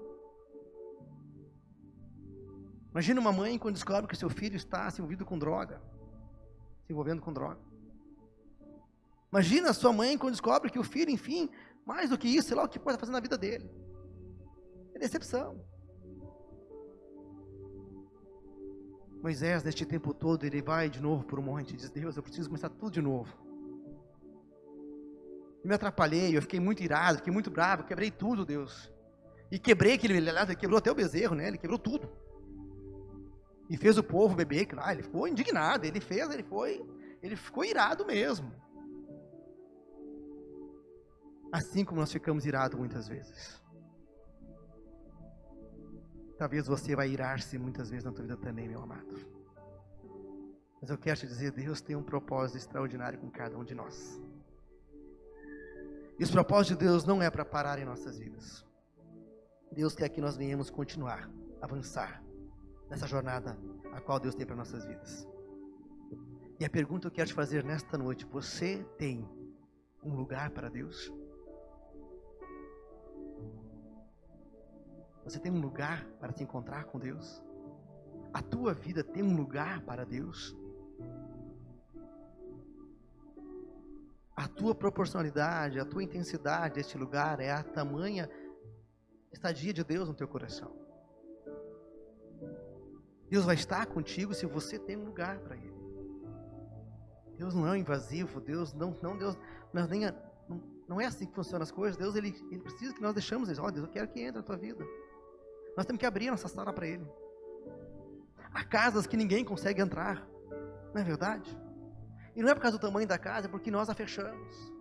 Imagina uma mãe quando descobre que seu filho está se envolvido com droga, se envolvendo com droga. Imagina sua mãe quando descobre que o filho, enfim, mais do que isso, sei lá o que pode fazer na vida dele. É decepção. Moisés, neste tempo todo, ele vai de novo para o monte e diz: Deus, eu preciso começar tudo de novo. Eu me atrapalhei, eu fiquei muito irado, fiquei muito bravo, quebrei tudo, Deus. E quebrei aquele, ele quebrou até o bezerro, né? Ele quebrou tudo. E fez o povo beber, lá ele ficou indignado, ele fez, ele foi, ele ficou irado mesmo. Assim como nós ficamos irados muitas vezes. Talvez você vai irar-se muitas vezes na tua vida também, meu amado. Mas eu quero te dizer, Deus tem um propósito extraordinário com cada um de nós. E os propósitos de Deus não é para parar em nossas vidas. Deus quer que nós venhamos continuar, avançar nessa jornada a qual Deus tem para nossas vidas. E a pergunta que eu quero te fazer nesta noite: você tem um lugar para Deus? Você tem um lugar para se encontrar com Deus? A tua vida tem um lugar para Deus? A tua proporcionalidade, a tua intensidade deste lugar é a tamanha estadia de Deus no teu coração. Deus vai estar contigo se você tem um lugar para Ele. Deus não é invasivo, Deus não, não Deus, nós nem, não, não é assim que funcionam as coisas. Deus ele, ele precisa que nós deixamos. Ó oh, Deus, eu quero que entre na tua vida. Nós temos que abrir nossa sala para Ele. Há casas que ninguém consegue entrar, não é verdade? E não é por causa do tamanho da casa, é porque nós a fechamos.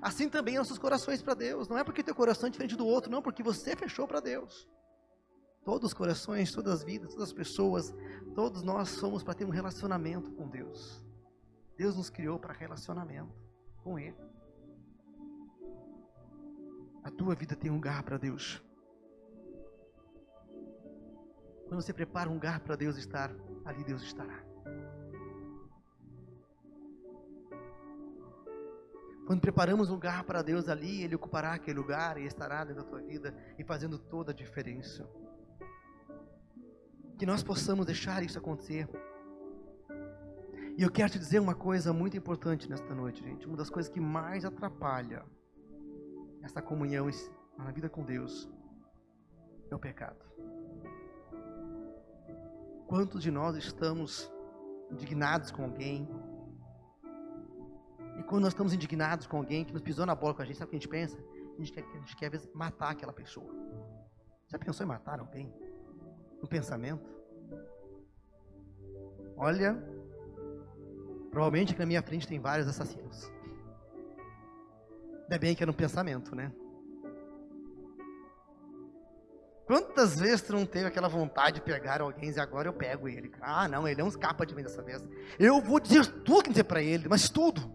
Assim também nossos corações para Deus. Não é porque teu coração é diferente do outro, não, porque você fechou para Deus. Todos os corações, todas as vidas, todas as pessoas, todos nós somos para ter um relacionamento com Deus. Deus nos criou para relacionamento com Ele. A tua vida tem um lugar para Deus. Quando você prepara um lugar para Deus estar, ali Deus estará. Quando preparamos um lugar para Deus ali, Ele ocupará aquele lugar e estará dentro da tua vida e fazendo toda a diferença. Que nós possamos deixar isso acontecer. E eu quero te dizer uma coisa muito importante nesta noite, gente. Uma das coisas que mais atrapalha essa comunhão na vida com Deus é o pecado. Quantos de nós estamos indignados com alguém? E quando nós estamos indignados com alguém que nos pisou na bola com a gente, sabe o que a gente pensa? A gente quer, a gente quer matar aquela pessoa. Já pensou em matar alguém? No pensamento? Olha, provavelmente na minha frente tem vários assassinos. Ainda bem que é no pensamento, né? Quantas vezes tu não teve aquela vontade de pegar alguém e agora eu pego ele? Ah, não, ele não escapa de mim dessa vez. Eu vou dizer tudo que dizer para ele, mas tudo.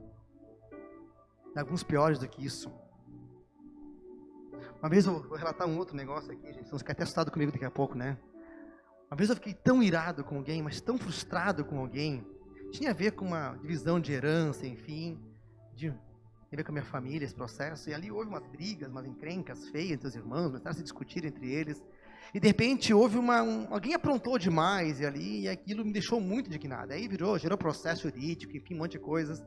E alguns piores do que isso. Uma vez eu vou relatar um outro negócio aqui, gente. Vocês vão ficar até assustados comigo daqui a pouco, né? Uma vez eu fiquei tão irado com alguém, mas tão frustrado com alguém. Tinha a ver com uma divisão de herança, enfim. De ver com a minha família esse processo. E ali houve umas brigas, umas encrencas feias entre os irmãos, começaram a se discutir entre eles. E de repente houve uma. Um, alguém aprontou demais e ali, e aquilo me deixou muito indignado. Aí virou, gerou processo jurídico, enfim, um monte de coisas.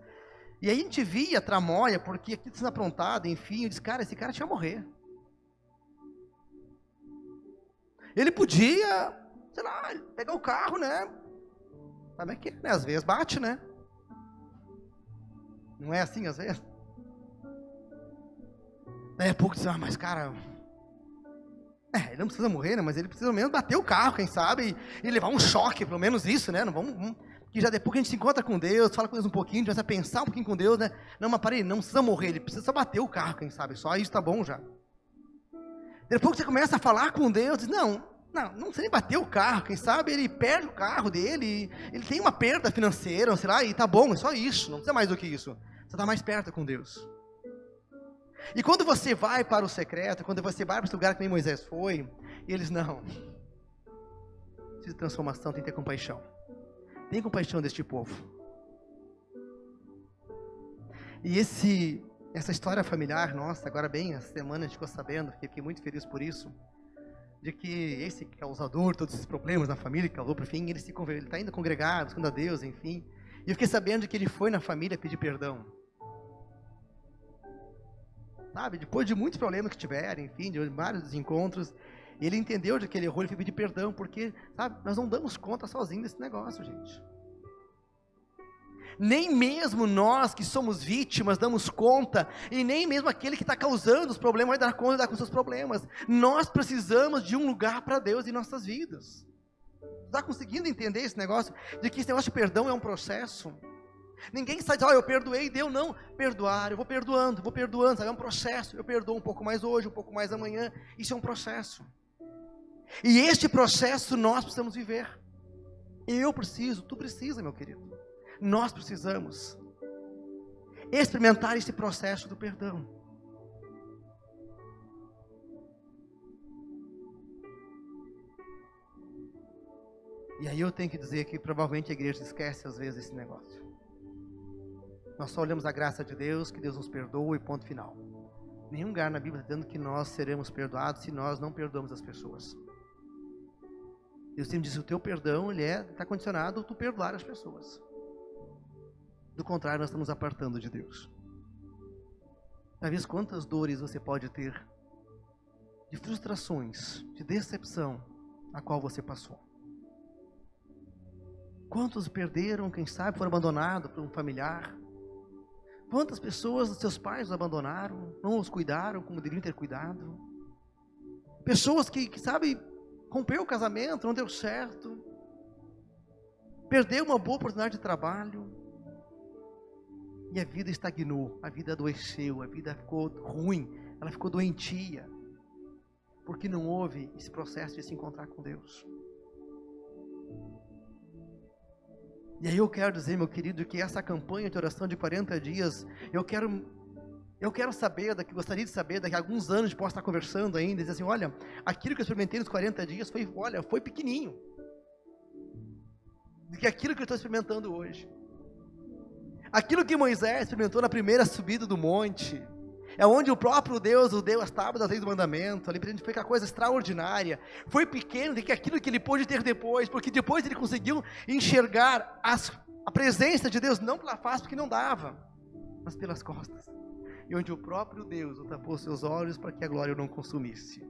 E aí a gente via a tramóia, porque aquilo sendo aprontado, enfim, eu disse, cara, esse cara tinha morrer. Ele podia, sei lá, pegar o carro, né? Sabe que, né? Às vezes bate, né? Não é assim às vezes? Daí a pouco disse, ah, mas cara. É, ele não precisa morrer, né? Mas ele precisa pelo menos bater o carro, quem sabe, e, e levar um choque, pelo menos isso, né? Não vamos, vamos que já depois que a gente se encontra com Deus, fala com Deus um pouquinho, começa a pensar um pouquinho com Deus, né? Não, mas para ele, não precisa morrer, ele precisa só bater o carro, quem sabe, só isso tá bom já. Depois que você começa a falar com Deus, diz, não, não, não precisa nem bater o carro, quem sabe ele perde o carro dele, ele tem uma perda financeira, sei lá, e tá bom, é só isso, não precisa mais do que isso. Você está mais perto com Deus. E quando você vai para o secreto, quando você vai para esse lugar que nem Moisés foi, eles não. Precisa de transformação, tem que ter compaixão. Tem compaixão deste povo. E esse, essa história familiar, nossa, agora bem, essa semana a gente ficou sabendo, fiquei muito feliz por isso, de que esse causador, todos esses problemas na família, que causou por fim, ele está ainda congregado, buscando a Deus, enfim. E eu fiquei sabendo de que ele foi na família pedir perdão. Sabe, depois de muitos problemas que tiveram, enfim, de vários desencontros, ele entendeu de que ele errou, ele foi pedir perdão, porque, sabe, nós não damos conta sozinhos desse negócio, gente. Nem mesmo nós que somos vítimas damos conta, e nem mesmo aquele que está causando os problemas vai dar conta de dar com seus problemas. Nós precisamos de um lugar para Deus em nossas vidas. Está conseguindo entender esse negócio? De que esse negócio de perdão é um processo? Ninguém está dizendo, oh, eu perdoei, deu não. Perdoar, eu vou perdoando, vou perdoando, sabe? É um processo. Eu perdoo um pouco mais hoje, um pouco mais amanhã. Isso é um processo. E este processo nós precisamos viver. Eu preciso, tu precisa, meu querido. Nós precisamos experimentar esse processo do perdão. E aí eu tenho que dizer que provavelmente a igreja esquece às vezes esse negócio. Nós só olhamos a graça de Deus, que Deus nos perdoa e ponto final. Nenhum lugar na Bíblia está dizendo que nós seremos perdoados se nós não perdoamos as pessoas. Deus sempre diz: o teu perdão ele é está condicionado a tu perdoar as pessoas. Do contrário, nós estamos apartando de Deus. Talvez quantas dores você pode ter de frustrações, de decepção a qual você passou. Quantos perderam, quem sabe, foram abandonados por um familiar? Quantas pessoas, seus pais abandonaram, não os cuidaram como deveriam ter cuidado? Pessoas que, que sabe, rompeu o casamento, não deu certo, perdeu uma boa oportunidade de trabalho, e a vida estagnou, a vida adoeceu, a vida ficou ruim, ela ficou doentia, porque não houve esse processo de se encontrar com Deus. E aí eu quero dizer, meu querido, que essa campanha de oração de 40 dias, eu quero eu quero saber, daqui, gostaria de saber, daqui a alguns anos a gente estar conversando ainda, e dizer assim, olha, aquilo que eu experimentei nos 40 dias foi, olha, foi pequenininho. Do que aquilo que eu estou experimentando hoje. Aquilo que Moisés experimentou na primeira subida do monte, é onde o próprio Deus o deu as tábuas das leis do mandamento, ali foi aquela coisa extraordinária. Foi pequeno do que aquilo que ele pôde ter depois, porque depois ele conseguiu enxergar as, a presença de Deus, não pela face, porque não dava, mas pelas costas. E onde o próprio Deus o tapou seus olhos para que a glória não consumisse.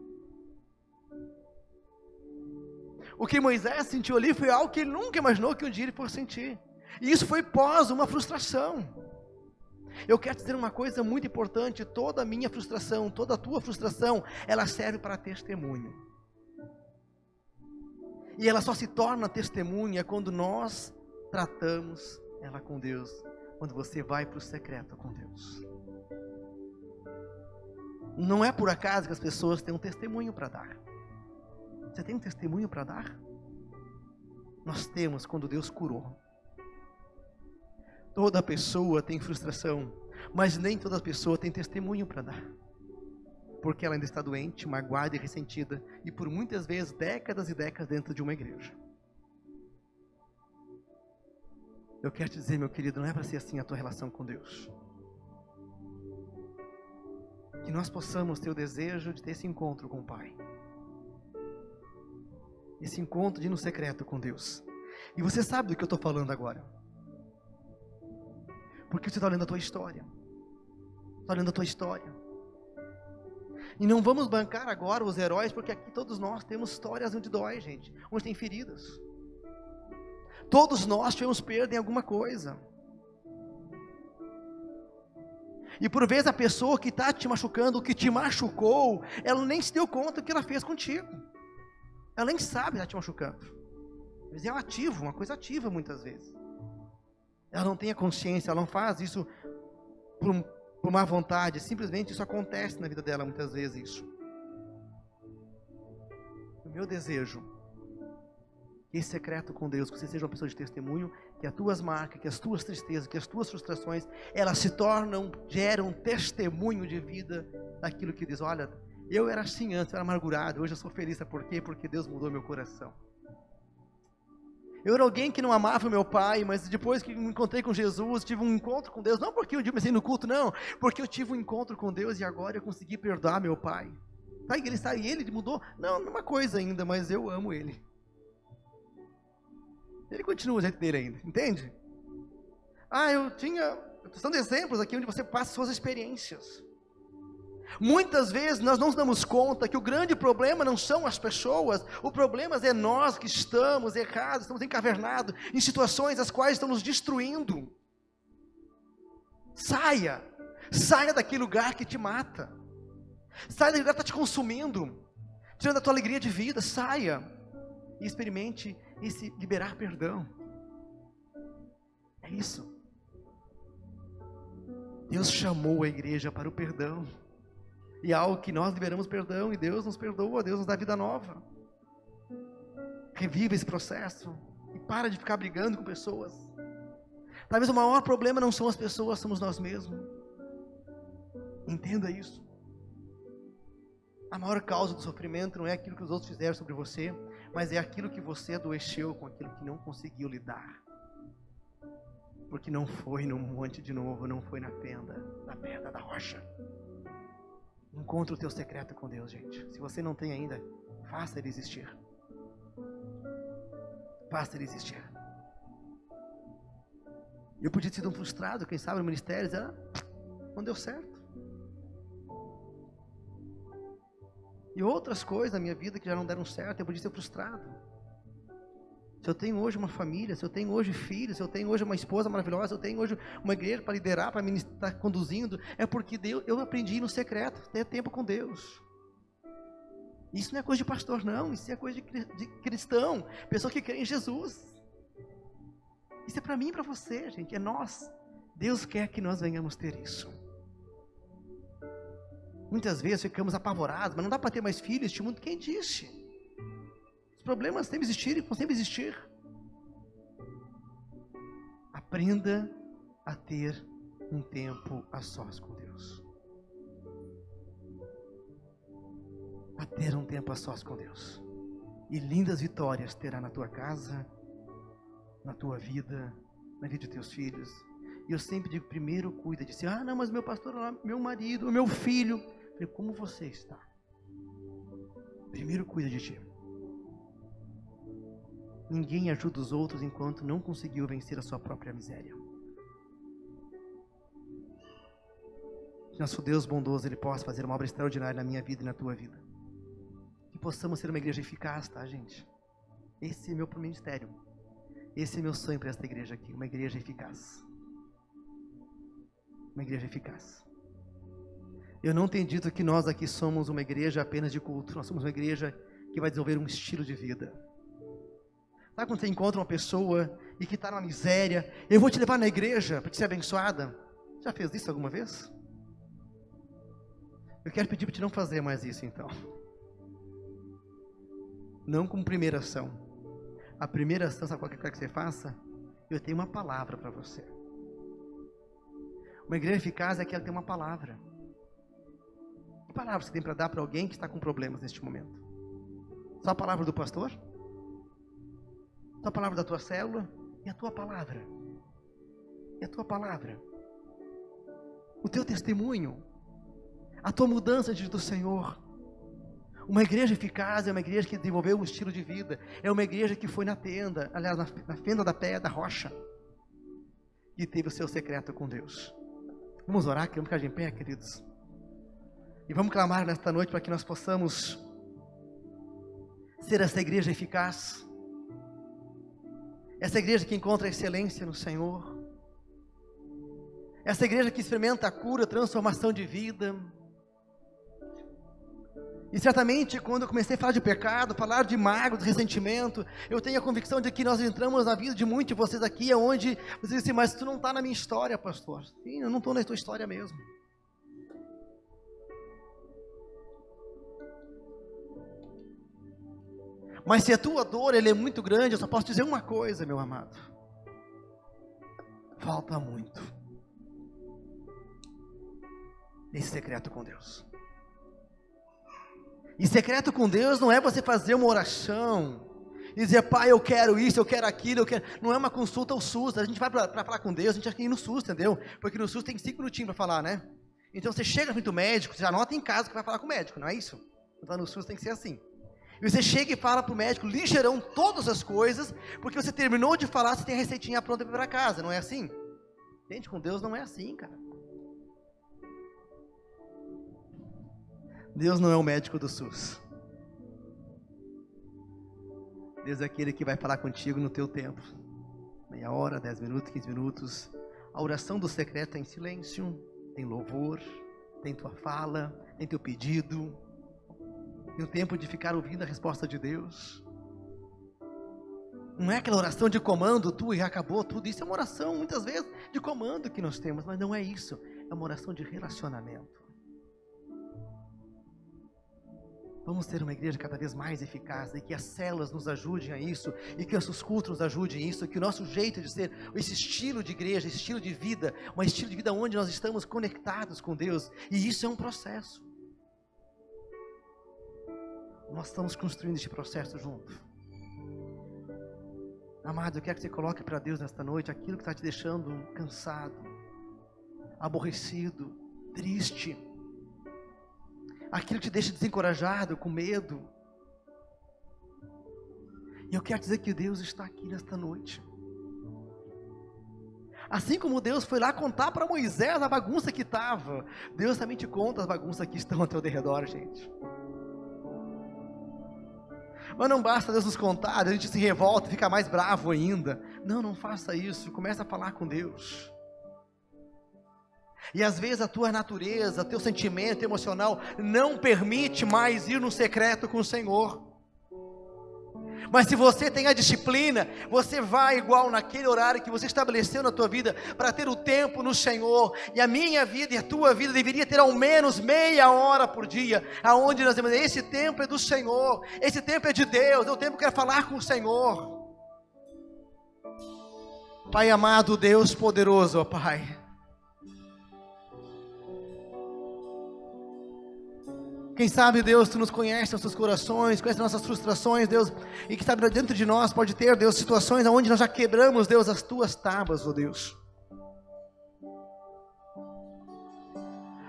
O que Moisés sentiu ali foi algo que ele nunca imaginou que um dia ele fosse sentir. E isso foi pós uma frustração. Eu quero te dizer uma coisa muito importante: toda a minha frustração, toda a tua frustração, ela serve para testemunho. E ela só se torna testemunha quando nós tratamos ela com Deus, quando você vai para o secreto com Deus. Não é por acaso que as pessoas têm um testemunho para dar. Você tem um testemunho para dar? Nós temos quando Deus curou. Toda pessoa tem frustração, mas nem toda pessoa tem testemunho para dar. Porque ela ainda está doente, magoada e ressentida, e por muitas vezes décadas e décadas dentro de uma igreja. Eu quero te dizer, meu querido, não é para ser assim a tua relação com Deus. Que nós possamos ter o desejo de ter esse encontro com o Pai. Esse encontro de ir no secreto com Deus. E você sabe do que eu estou falando agora. Porque você está olhando a tua história. Está olhando a tua história. E não vamos bancar agora os heróis, porque aqui todos nós temos histórias onde dói, gente. Onde tem feridas. Todos nós tivemos perda em alguma coisa. E por vezes a pessoa que está te machucando, que te machucou, ela nem se deu conta do que ela fez contigo. Ela nem sabe que está te machucando. Mas é um ativo, uma coisa ativa muitas vezes. Ela não tem a consciência, ela não faz isso por, por má vontade, simplesmente isso acontece na vida dela muitas vezes isso. O meu desejo esse secreto com Deus, que você seja uma pessoa de testemunho, que as tuas marcas, que as tuas tristezas, que as tuas frustrações, elas se tornam, geram testemunho de vida daquilo que diz, olha, eu era assim antes, eu era amargurado, hoje eu sou feliz, sabe por quê? Porque Deus mudou meu coração. Eu era alguém que não amava meu pai, mas depois que me encontrei com Jesus, tive um encontro com Deus, não porque eu comecei no culto, não, porque eu tive um encontro com Deus e agora eu consegui perdoar meu pai. Tá, ele está e ele mudou? Não, é uma coisa ainda, mas eu amo ele. Ele continua o jeito dele ainda, entende? Ah, eu tinha. São exemplos aqui onde você passa suas experiências. Muitas vezes nós não nos damos conta que o grande problema não são as pessoas, o problema é nós que estamos errados, estamos encavernados em situações as quais estão nos destruindo. Saia, saia daquele lugar que te mata, saia daquele lugar que está te consumindo, tirando a tua alegria de vida, saia e experimente esse liberar perdão. É isso. Deus chamou a igreja para o perdão. E algo que nós liberamos perdão e Deus nos perdoa, Deus nos dá vida nova. Reviva esse processo e para de ficar brigando com pessoas. Talvez o maior problema não são as pessoas, somos nós mesmos. Entenda isso. A maior causa do sofrimento não é aquilo que os outros fizeram sobre você, mas é aquilo que você adoeceu com aquilo que não conseguiu lidar. Porque não foi no monte de novo, não foi na tenda, na pedra da rocha. Encontre o teu secreto com Deus, gente. Se você não tem ainda, faça ele existir. Faça ele existir. Eu podia ter sido um frustrado, quem sabe, no ministério, ah, não deu certo. E outras coisas na minha vida que já não deram certo, eu podia ser frustrado. Se eu tenho hoje uma família, se eu tenho hoje filhos, se eu tenho hoje uma esposa maravilhosa, se eu tenho hoje uma igreja para liderar, para estar conduzindo, é porque Deus, eu aprendi no secreto, ter tempo com Deus. Isso não é coisa de pastor, não, isso é coisa de, de cristão, pessoa que crê em Jesus. Isso é para mim e para você, gente, é nós. Deus quer que nós venhamos ter isso. Muitas vezes ficamos apavorados, mas não dá para ter mais filhos este mundo. Quem disse? Os problemas sempre existiram e vão sempre existir. Aprenda a ter um tempo a sós com Deus. A ter um tempo a sós com Deus. E lindas vitórias terá na tua casa, na tua vida, na vida de teus filhos. E eu sempre digo, primeiro cuida de si. Ah, não, mas meu pastor, meu marido, meu filho. Falei, como você está? Primeiro cuida de ti. Ninguém ajuda os outros enquanto não conseguiu vencer a sua própria miséria. Que nosso Deus bondoso, Ele possa fazer uma obra extraordinária na minha vida e na tua vida. Que possamos ser uma igreja eficaz, tá, gente? Esse é meu ministério. Esse é meu sonho para esta igreja aqui. Uma igreja eficaz. Uma igreja eficaz. Eu não tenho dito que nós aqui somos uma igreja apenas de culto, nós somos uma igreja que vai desenvolver um estilo de vida. Sabe quando você encontra uma pessoa e que está na miséria, eu vou te levar na igreja para te ser abençoada? Já fez isso alguma vez? Eu quero pedir para te não fazer mais isso então. Não como primeira ação. A primeira ação, sabe qual que que você faça? Eu tenho uma palavra para você. Uma igreja eficaz é que ela tem uma palavra. Que palavra você tem para dar para alguém que está com problemas neste momento? Só a palavra do pastor? A palavra da tua célula? E a tua palavra? E a tua palavra? O teu testemunho? A tua mudança diante do Senhor? Uma igreja eficaz é uma igreja que desenvolveu um estilo de vida. É uma igreja que foi na tenda, aliás, na, na fenda da pedra, da rocha. E teve o seu secreto com Deus. Vamos orar, queremos ficar de pé, queridos. E vamos clamar nesta noite para que nós possamos ser essa igreja eficaz, essa igreja que encontra excelência no Senhor, essa igreja que experimenta a cura, a transformação de vida. E certamente, quando eu comecei a falar de pecado, falar de mágoa, de ressentimento, eu tenho a convicção de que nós entramos na vida de muitos de vocês aqui, onde vocês dizem assim, mas tu não está na minha história, pastor. Sim, eu não estou na tua história mesmo. Mas se a tua dor é muito grande, eu só posso dizer uma coisa, meu amado. Falta muito. Esse secreto com Deus. E secreto com Deus não é você fazer uma oração e dizer, pai, eu quero isso, eu quero aquilo, eu quero. Não é uma consulta ao SUS. A gente vai para falar com Deus, a gente acha que ir no SUS, entendeu? Porque no SUS tem cinco minutinhos para falar, né? Então você chega frente ao médico, você anota em casa que vai falar com o médico, não é isso? Então no SUS tem que ser assim. E você chega e fala para o médico ligeirão todas as coisas, porque você terminou de falar, você tem a receitinha pronta para casa, não é assim? Gente, com Deus não é assim, cara. Deus não é o médico do SUS. Deus é aquele que vai falar contigo no teu tempo. Meia hora, dez minutos, quinze minutos. A oração do secreto é em silêncio, tem louvor, tem tua fala, tem teu pedido, e um tempo de ficar ouvindo a resposta de Deus. Não é aquela oração de comando, tu e acabou tudo. Isso é uma oração, muitas vezes, de comando que nós temos, mas não é isso. É uma oração de relacionamento. Vamos ter uma igreja cada vez mais eficaz e que as células nos ajudem a isso, e que nossos cultos nos ajudem a isso, que o nosso jeito de ser, esse estilo de igreja, esse estilo de vida, um estilo de vida onde nós estamos conectados com Deus, e isso é um processo. Nós estamos construindo este processo junto. Amado, eu quero que você coloque para Deus nesta noite aquilo que está te deixando cansado, aborrecido, triste aquilo que te deixa desencorajado, com medo. E eu quero dizer que Deus está aqui nesta noite. Assim como Deus foi lá contar para Moisés a bagunça que estava, Deus também te conta as bagunças que estão ao teu derredor, gente. Mas não basta Deus nos contar, a gente se revolta fica mais bravo ainda. Não, não faça isso. Começa a falar com Deus. E às vezes a tua natureza, teu sentimento emocional não permite mais ir no secreto com o Senhor. Mas se você tem a disciplina, você vai igual naquele horário que você estabeleceu na tua vida para ter o tempo no Senhor. E a minha vida e a tua vida deveria ter ao menos meia hora por dia, aonde nós temos esse tempo é do Senhor, esse tempo é de Deus, é o tempo que quero falar com o Senhor. Pai amado, Deus poderoso, ó Pai. Quem sabe, Deus, Tu nos conhece nossos corações, conhece nossas frustrações, Deus, e que sabe dentro de nós pode ter, Deus, situações onde nós já quebramos, Deus, as Tuas tábuas, ó oh Deus.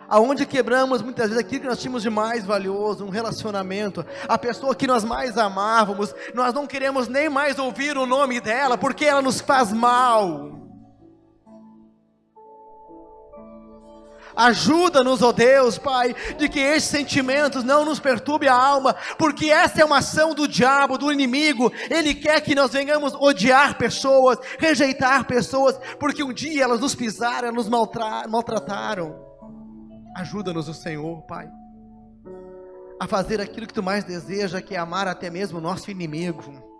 Aonde quebramos muitas vezes aquilo que nós tínhamos de mais valioso, um relacionamento, a pessoa que nós mais amávamos, nós não queremos nem mais ouvir o nome dela, porque ela nos faz mal. Ajuda-nos, ó oh Deus, Pai, de que esses sentimentos não nos perturbe a alma, porque essa é uma ação do diabo, do inimigo. Ele quer que nós venhamos odiar pessoas, rejeitar pessoas, porque um dia elas nos pisaram, elas nos maltrataram. Ajuda-nos, o Senhor, Pai, a fazer aquilo que tu mais deseja, que é amar até mesmo o nosso inimigo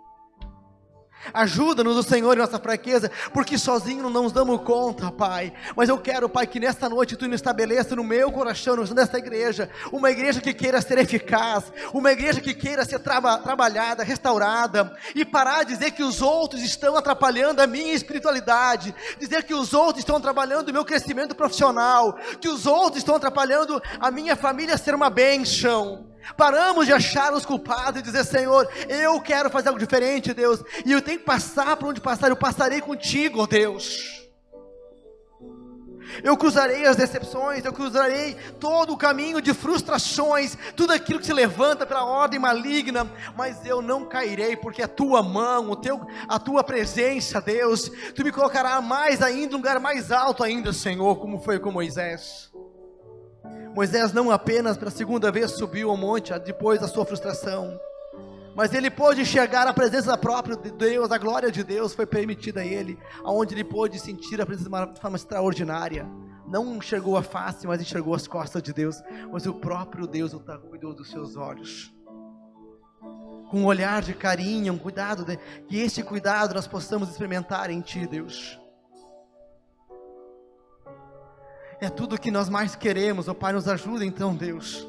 Ajuda-nos, o Senhor, em nossa fraqueza, porque sozinho não nos damos conta, Pai. Mas eu quero, Pai, que nesta noite Tu nos estabeleça no meu coração, nesta igreja, uma igreja que queira ser eficaz, uma igreja que queira ser traba trabalhada, restaurada, e parar de dizer que os outros estão atrapalhando a minha espiritualidade, dizer que os outros estão atrapalhando o meu crescimento profissional, que os outros estão atrapalhando a minha família ser uma bênção. Paramos de achar os culpados e dizer: Senhor, eu quero fazer algo diferente, Deus, e eu tenho que passar por onde passar, eu passarei contigo, Deus. Eu cruzarei as decepções, eu cruzarei todo o caminho de frustrações, tudo aquilo que se levanta pela ordem maligna, mas eu não cairei, porque a tua mão, o teu, a tua presença, Deus, tu me colocará mais ainda, um lugar mais alto ainda, Senhor, como foi com Moisés. Moisés não apenas pela segunda vez subiu ao monte depois da sua frustração, mas ele pôde enxergar a presença própria de Deus, a glória de Deus foi permitida a ele, aonde ele pôde sentir a presença de uma forma extraordinária. Não enxergou a face, mas enxergou as costas de Deus, mas o próprio Deus cuidou dos seus olhos. Com um olhar de carinho, um cuidado, de, que este cuidado nós possamos experimentar em Ti, Deus. É tudo o que nós mais queremos, ó oh, Pai, nos ajuda então, Deus,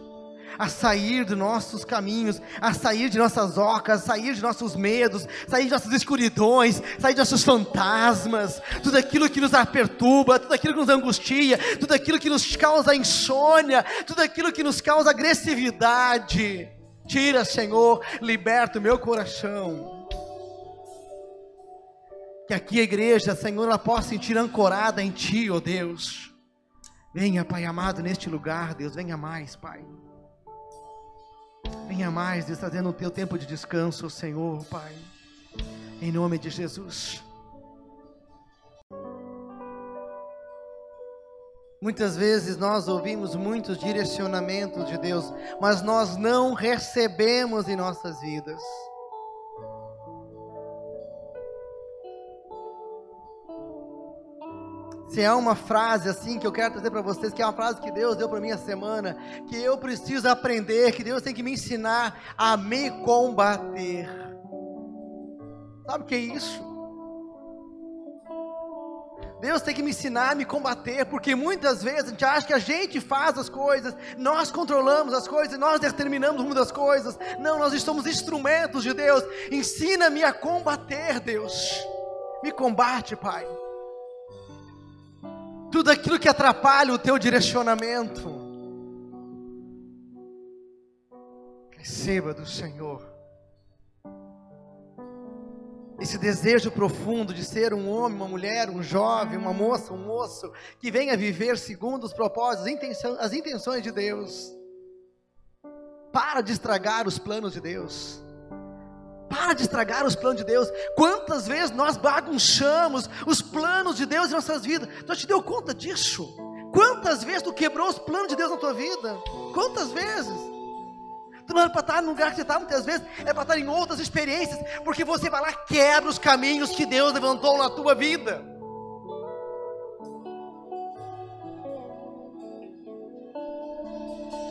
a sair de nossos caminhos, a sair de nossas ocas, sair de nossos medos, sair de nossas escuridões, sair de nossos fantasmas, tudo aquilo que nos perturba, tudo aquilo que nos angustia, tudo aquilo que nos causa insônia, tudo aquilo que nos causa agressividade. Tira, Senhor, liberta o meu coração. Que aqui a igreja, Senhor, ela possa sentir ancorada em Ti, ó oh Deus Venha, Pai amado, neste lugar, Deus, venha mais, Pai. Venha mais, Deus, trazendo o teu tempo de descanso, Senhor, Pai. Em nome de Jesus. Muitas vezes nós ouvimos muitos direcionamentos de Deus, mas nós não recebemos em nossas vidas. Se é uma frase assim que eu quero trazer para vocês, que é uma frase que Deus deu para mim essa semana, que eu preciso aprender, que Deus tem que me ensinar a me combater. Sabe o que é isso? Deus tem que me ensinar a me combater, porque muitas vezes a gente acha que a gente faz as coisas, nós controlamos as coisas, nós determinamos o rumo das coisas. Não, nós somos instrumentos de Deus. Ensina-me a combater, Deus. Me combate, Pai. Tudo aquilo que atrapalha o teu direcionamento. Receba do Senhor esse desejo profundo de ser um homem, uma mulher, um jovem, uma moça, um moço, que venha viver segundo os propósitos, as intenções de Deus. Para de estragar os planos de Deus. Para de estragar os planos de Deus. Quantas vezes nós bagunçamos os planos de Deus em nossas vidas? Já te deu conta disso? Quantas vezes tu quebrou os planos de Deus na tua vida? Quantas vezes? Tu não é para estar no lugar que você está muitas vezes, é para estar em outras experiências, porque você vai lá, quebra os caminhos que Deus levantou na tua vida.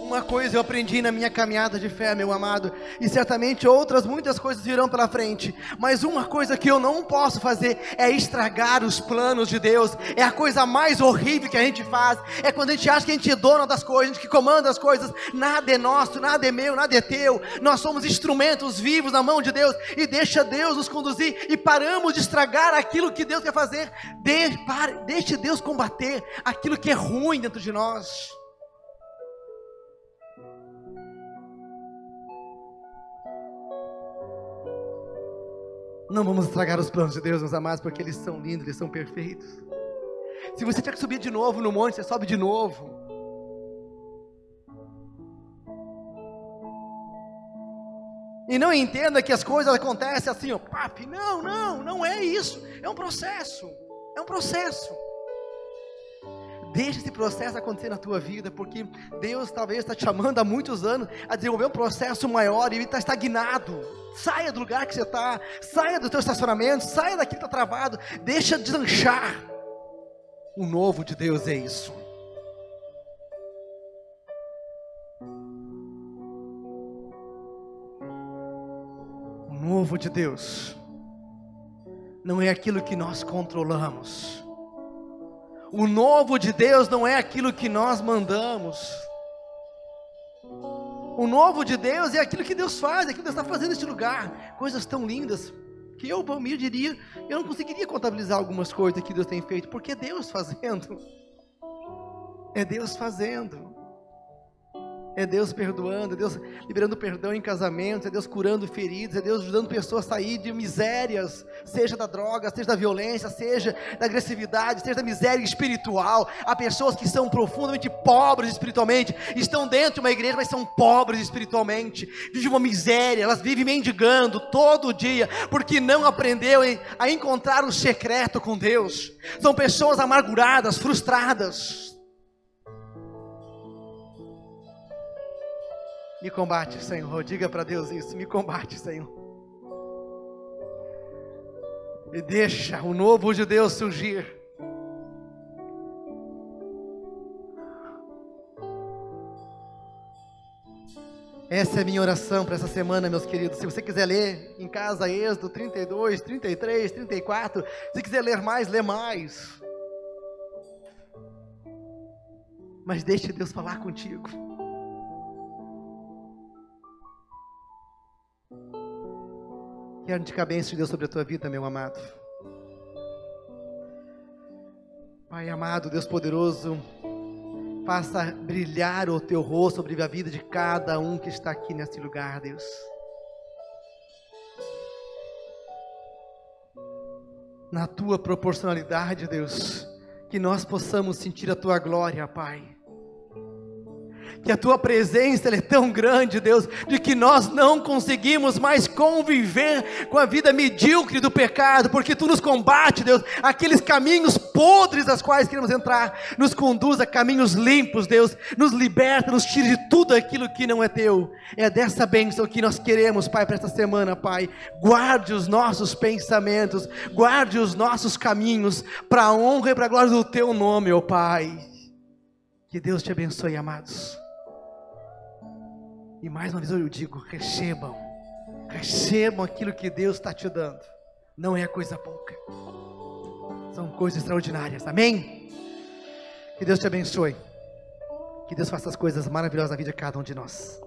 Uma coisa eu aprendi na minha caminhada de fé, meu amado, e certamente outras muitas coisas virão pela frente, mas uma coisa que eu não posso fazer é estragar os planos de Deus. É a coisa mais horrível que a gente faz, é quando a gente acha que a gente é dono das coisas, a gente que comanda as coisas. Nada é nosso, nada é meu, nada é teu. Nós somos instrumentos vivos na mão de Deus e deixa Deus nos conduzir e paramos de estragar aquilo que Deus quer fazer. De, pare, deixe Deus combater aquilo que é ruim dentro de nós. Não vamos estragar os planos de Deus, meus amados, porque eles são lindos, eles são perfeitos. Se você tiver que subir de novo no monte, você sobe de novo. E não entenda que as coisas acontecem assim, ó, papi. Não, não, não é isso. É um processo. É um processo. Deixa esse processo acontecer na tua vida, porque Deus talvez está te chamando há muitos anos a desenvolver um processo maior e ele está estagnado. Saia do lugar que você está, saia do teu estacionamento, saia daqui que está travado, deixa deslanchar. O novo de Deus é isso. O novo de Deus não é aquilo que nós controlamos o novo de Deus não é aquilo que nós mandamos. O novo de Deus é aquilo que Deus faz, é aquilo que Deus está fazendo neste lugar. Coisas tão lindas que eu, Palmir, diria, eu não conseguiria contabilizar algumas coisas que Deus tem feito, porque é Deus fazendo. É Deus fazendo. É Deus perdoando, é Deus liberando perdão em casamentos, é Deus curando feridos, é Deus ajudando pessoas a sair de misérias, seja da droga, seja da violência, seja da agressividade, seja da miséria espiritual. Há pessoas que são profundamente pobres espiritualmente, estão dentro de uma igreja, mas são pobres espiritualmente, vivem uma miséria, elas vivem mendigando todo dia, porque não aprendeu a encontrar o secreto com Deus. São pessoas amarguradas, frustradas Me combate, Senhor. Diga para Deus isso. Me combate, Senhor. E deixa o novo de Deus surgir. Essa é a minha oração para essa semana, meus queridos. Se você quiser ler em casa, Êxodo 32, 33, 34. Se quiser ler mais, lê mais. Mas deixe Deus falar contigo. Quero indicar bênção de Deus sobre a tua vida, meu amado. Pai amado, Deus poderoso, faça brilhar o teu rosto sobre a vida de cada um que está aqui neste lugar, Deus. Na tua proporcionalidade, Deus, que nós possamos sentir a tua glória, Pai que a tua presença é tão grande, Deus, de que nós não conseguimos mais conviver com a vida medíocre do pecado, porque tu nos combate, Deus, aqueles caminhos podres das quais queremos entrar, nos conduz a caminhos limpos, Deus, nos liberta, nos tira de tudo aquilo que não é teu. É dessa bênção que nós queremos, Pai, para esta semana, Pai. Guarde os nossos pensamentos, guarde os nossos caminhos, para a honra e para a glória do teu nome, ó Pai. Que Deus te abençoe, amados. E mais uma vez eu digo: recebam, recebam aquilo que Deus está te dando. não é coisa pouca. São coisas extraordinárias. Amém? Que Deus te abençoe. Que Deus faça as coisas maravilhosas na vida de cada um de nós.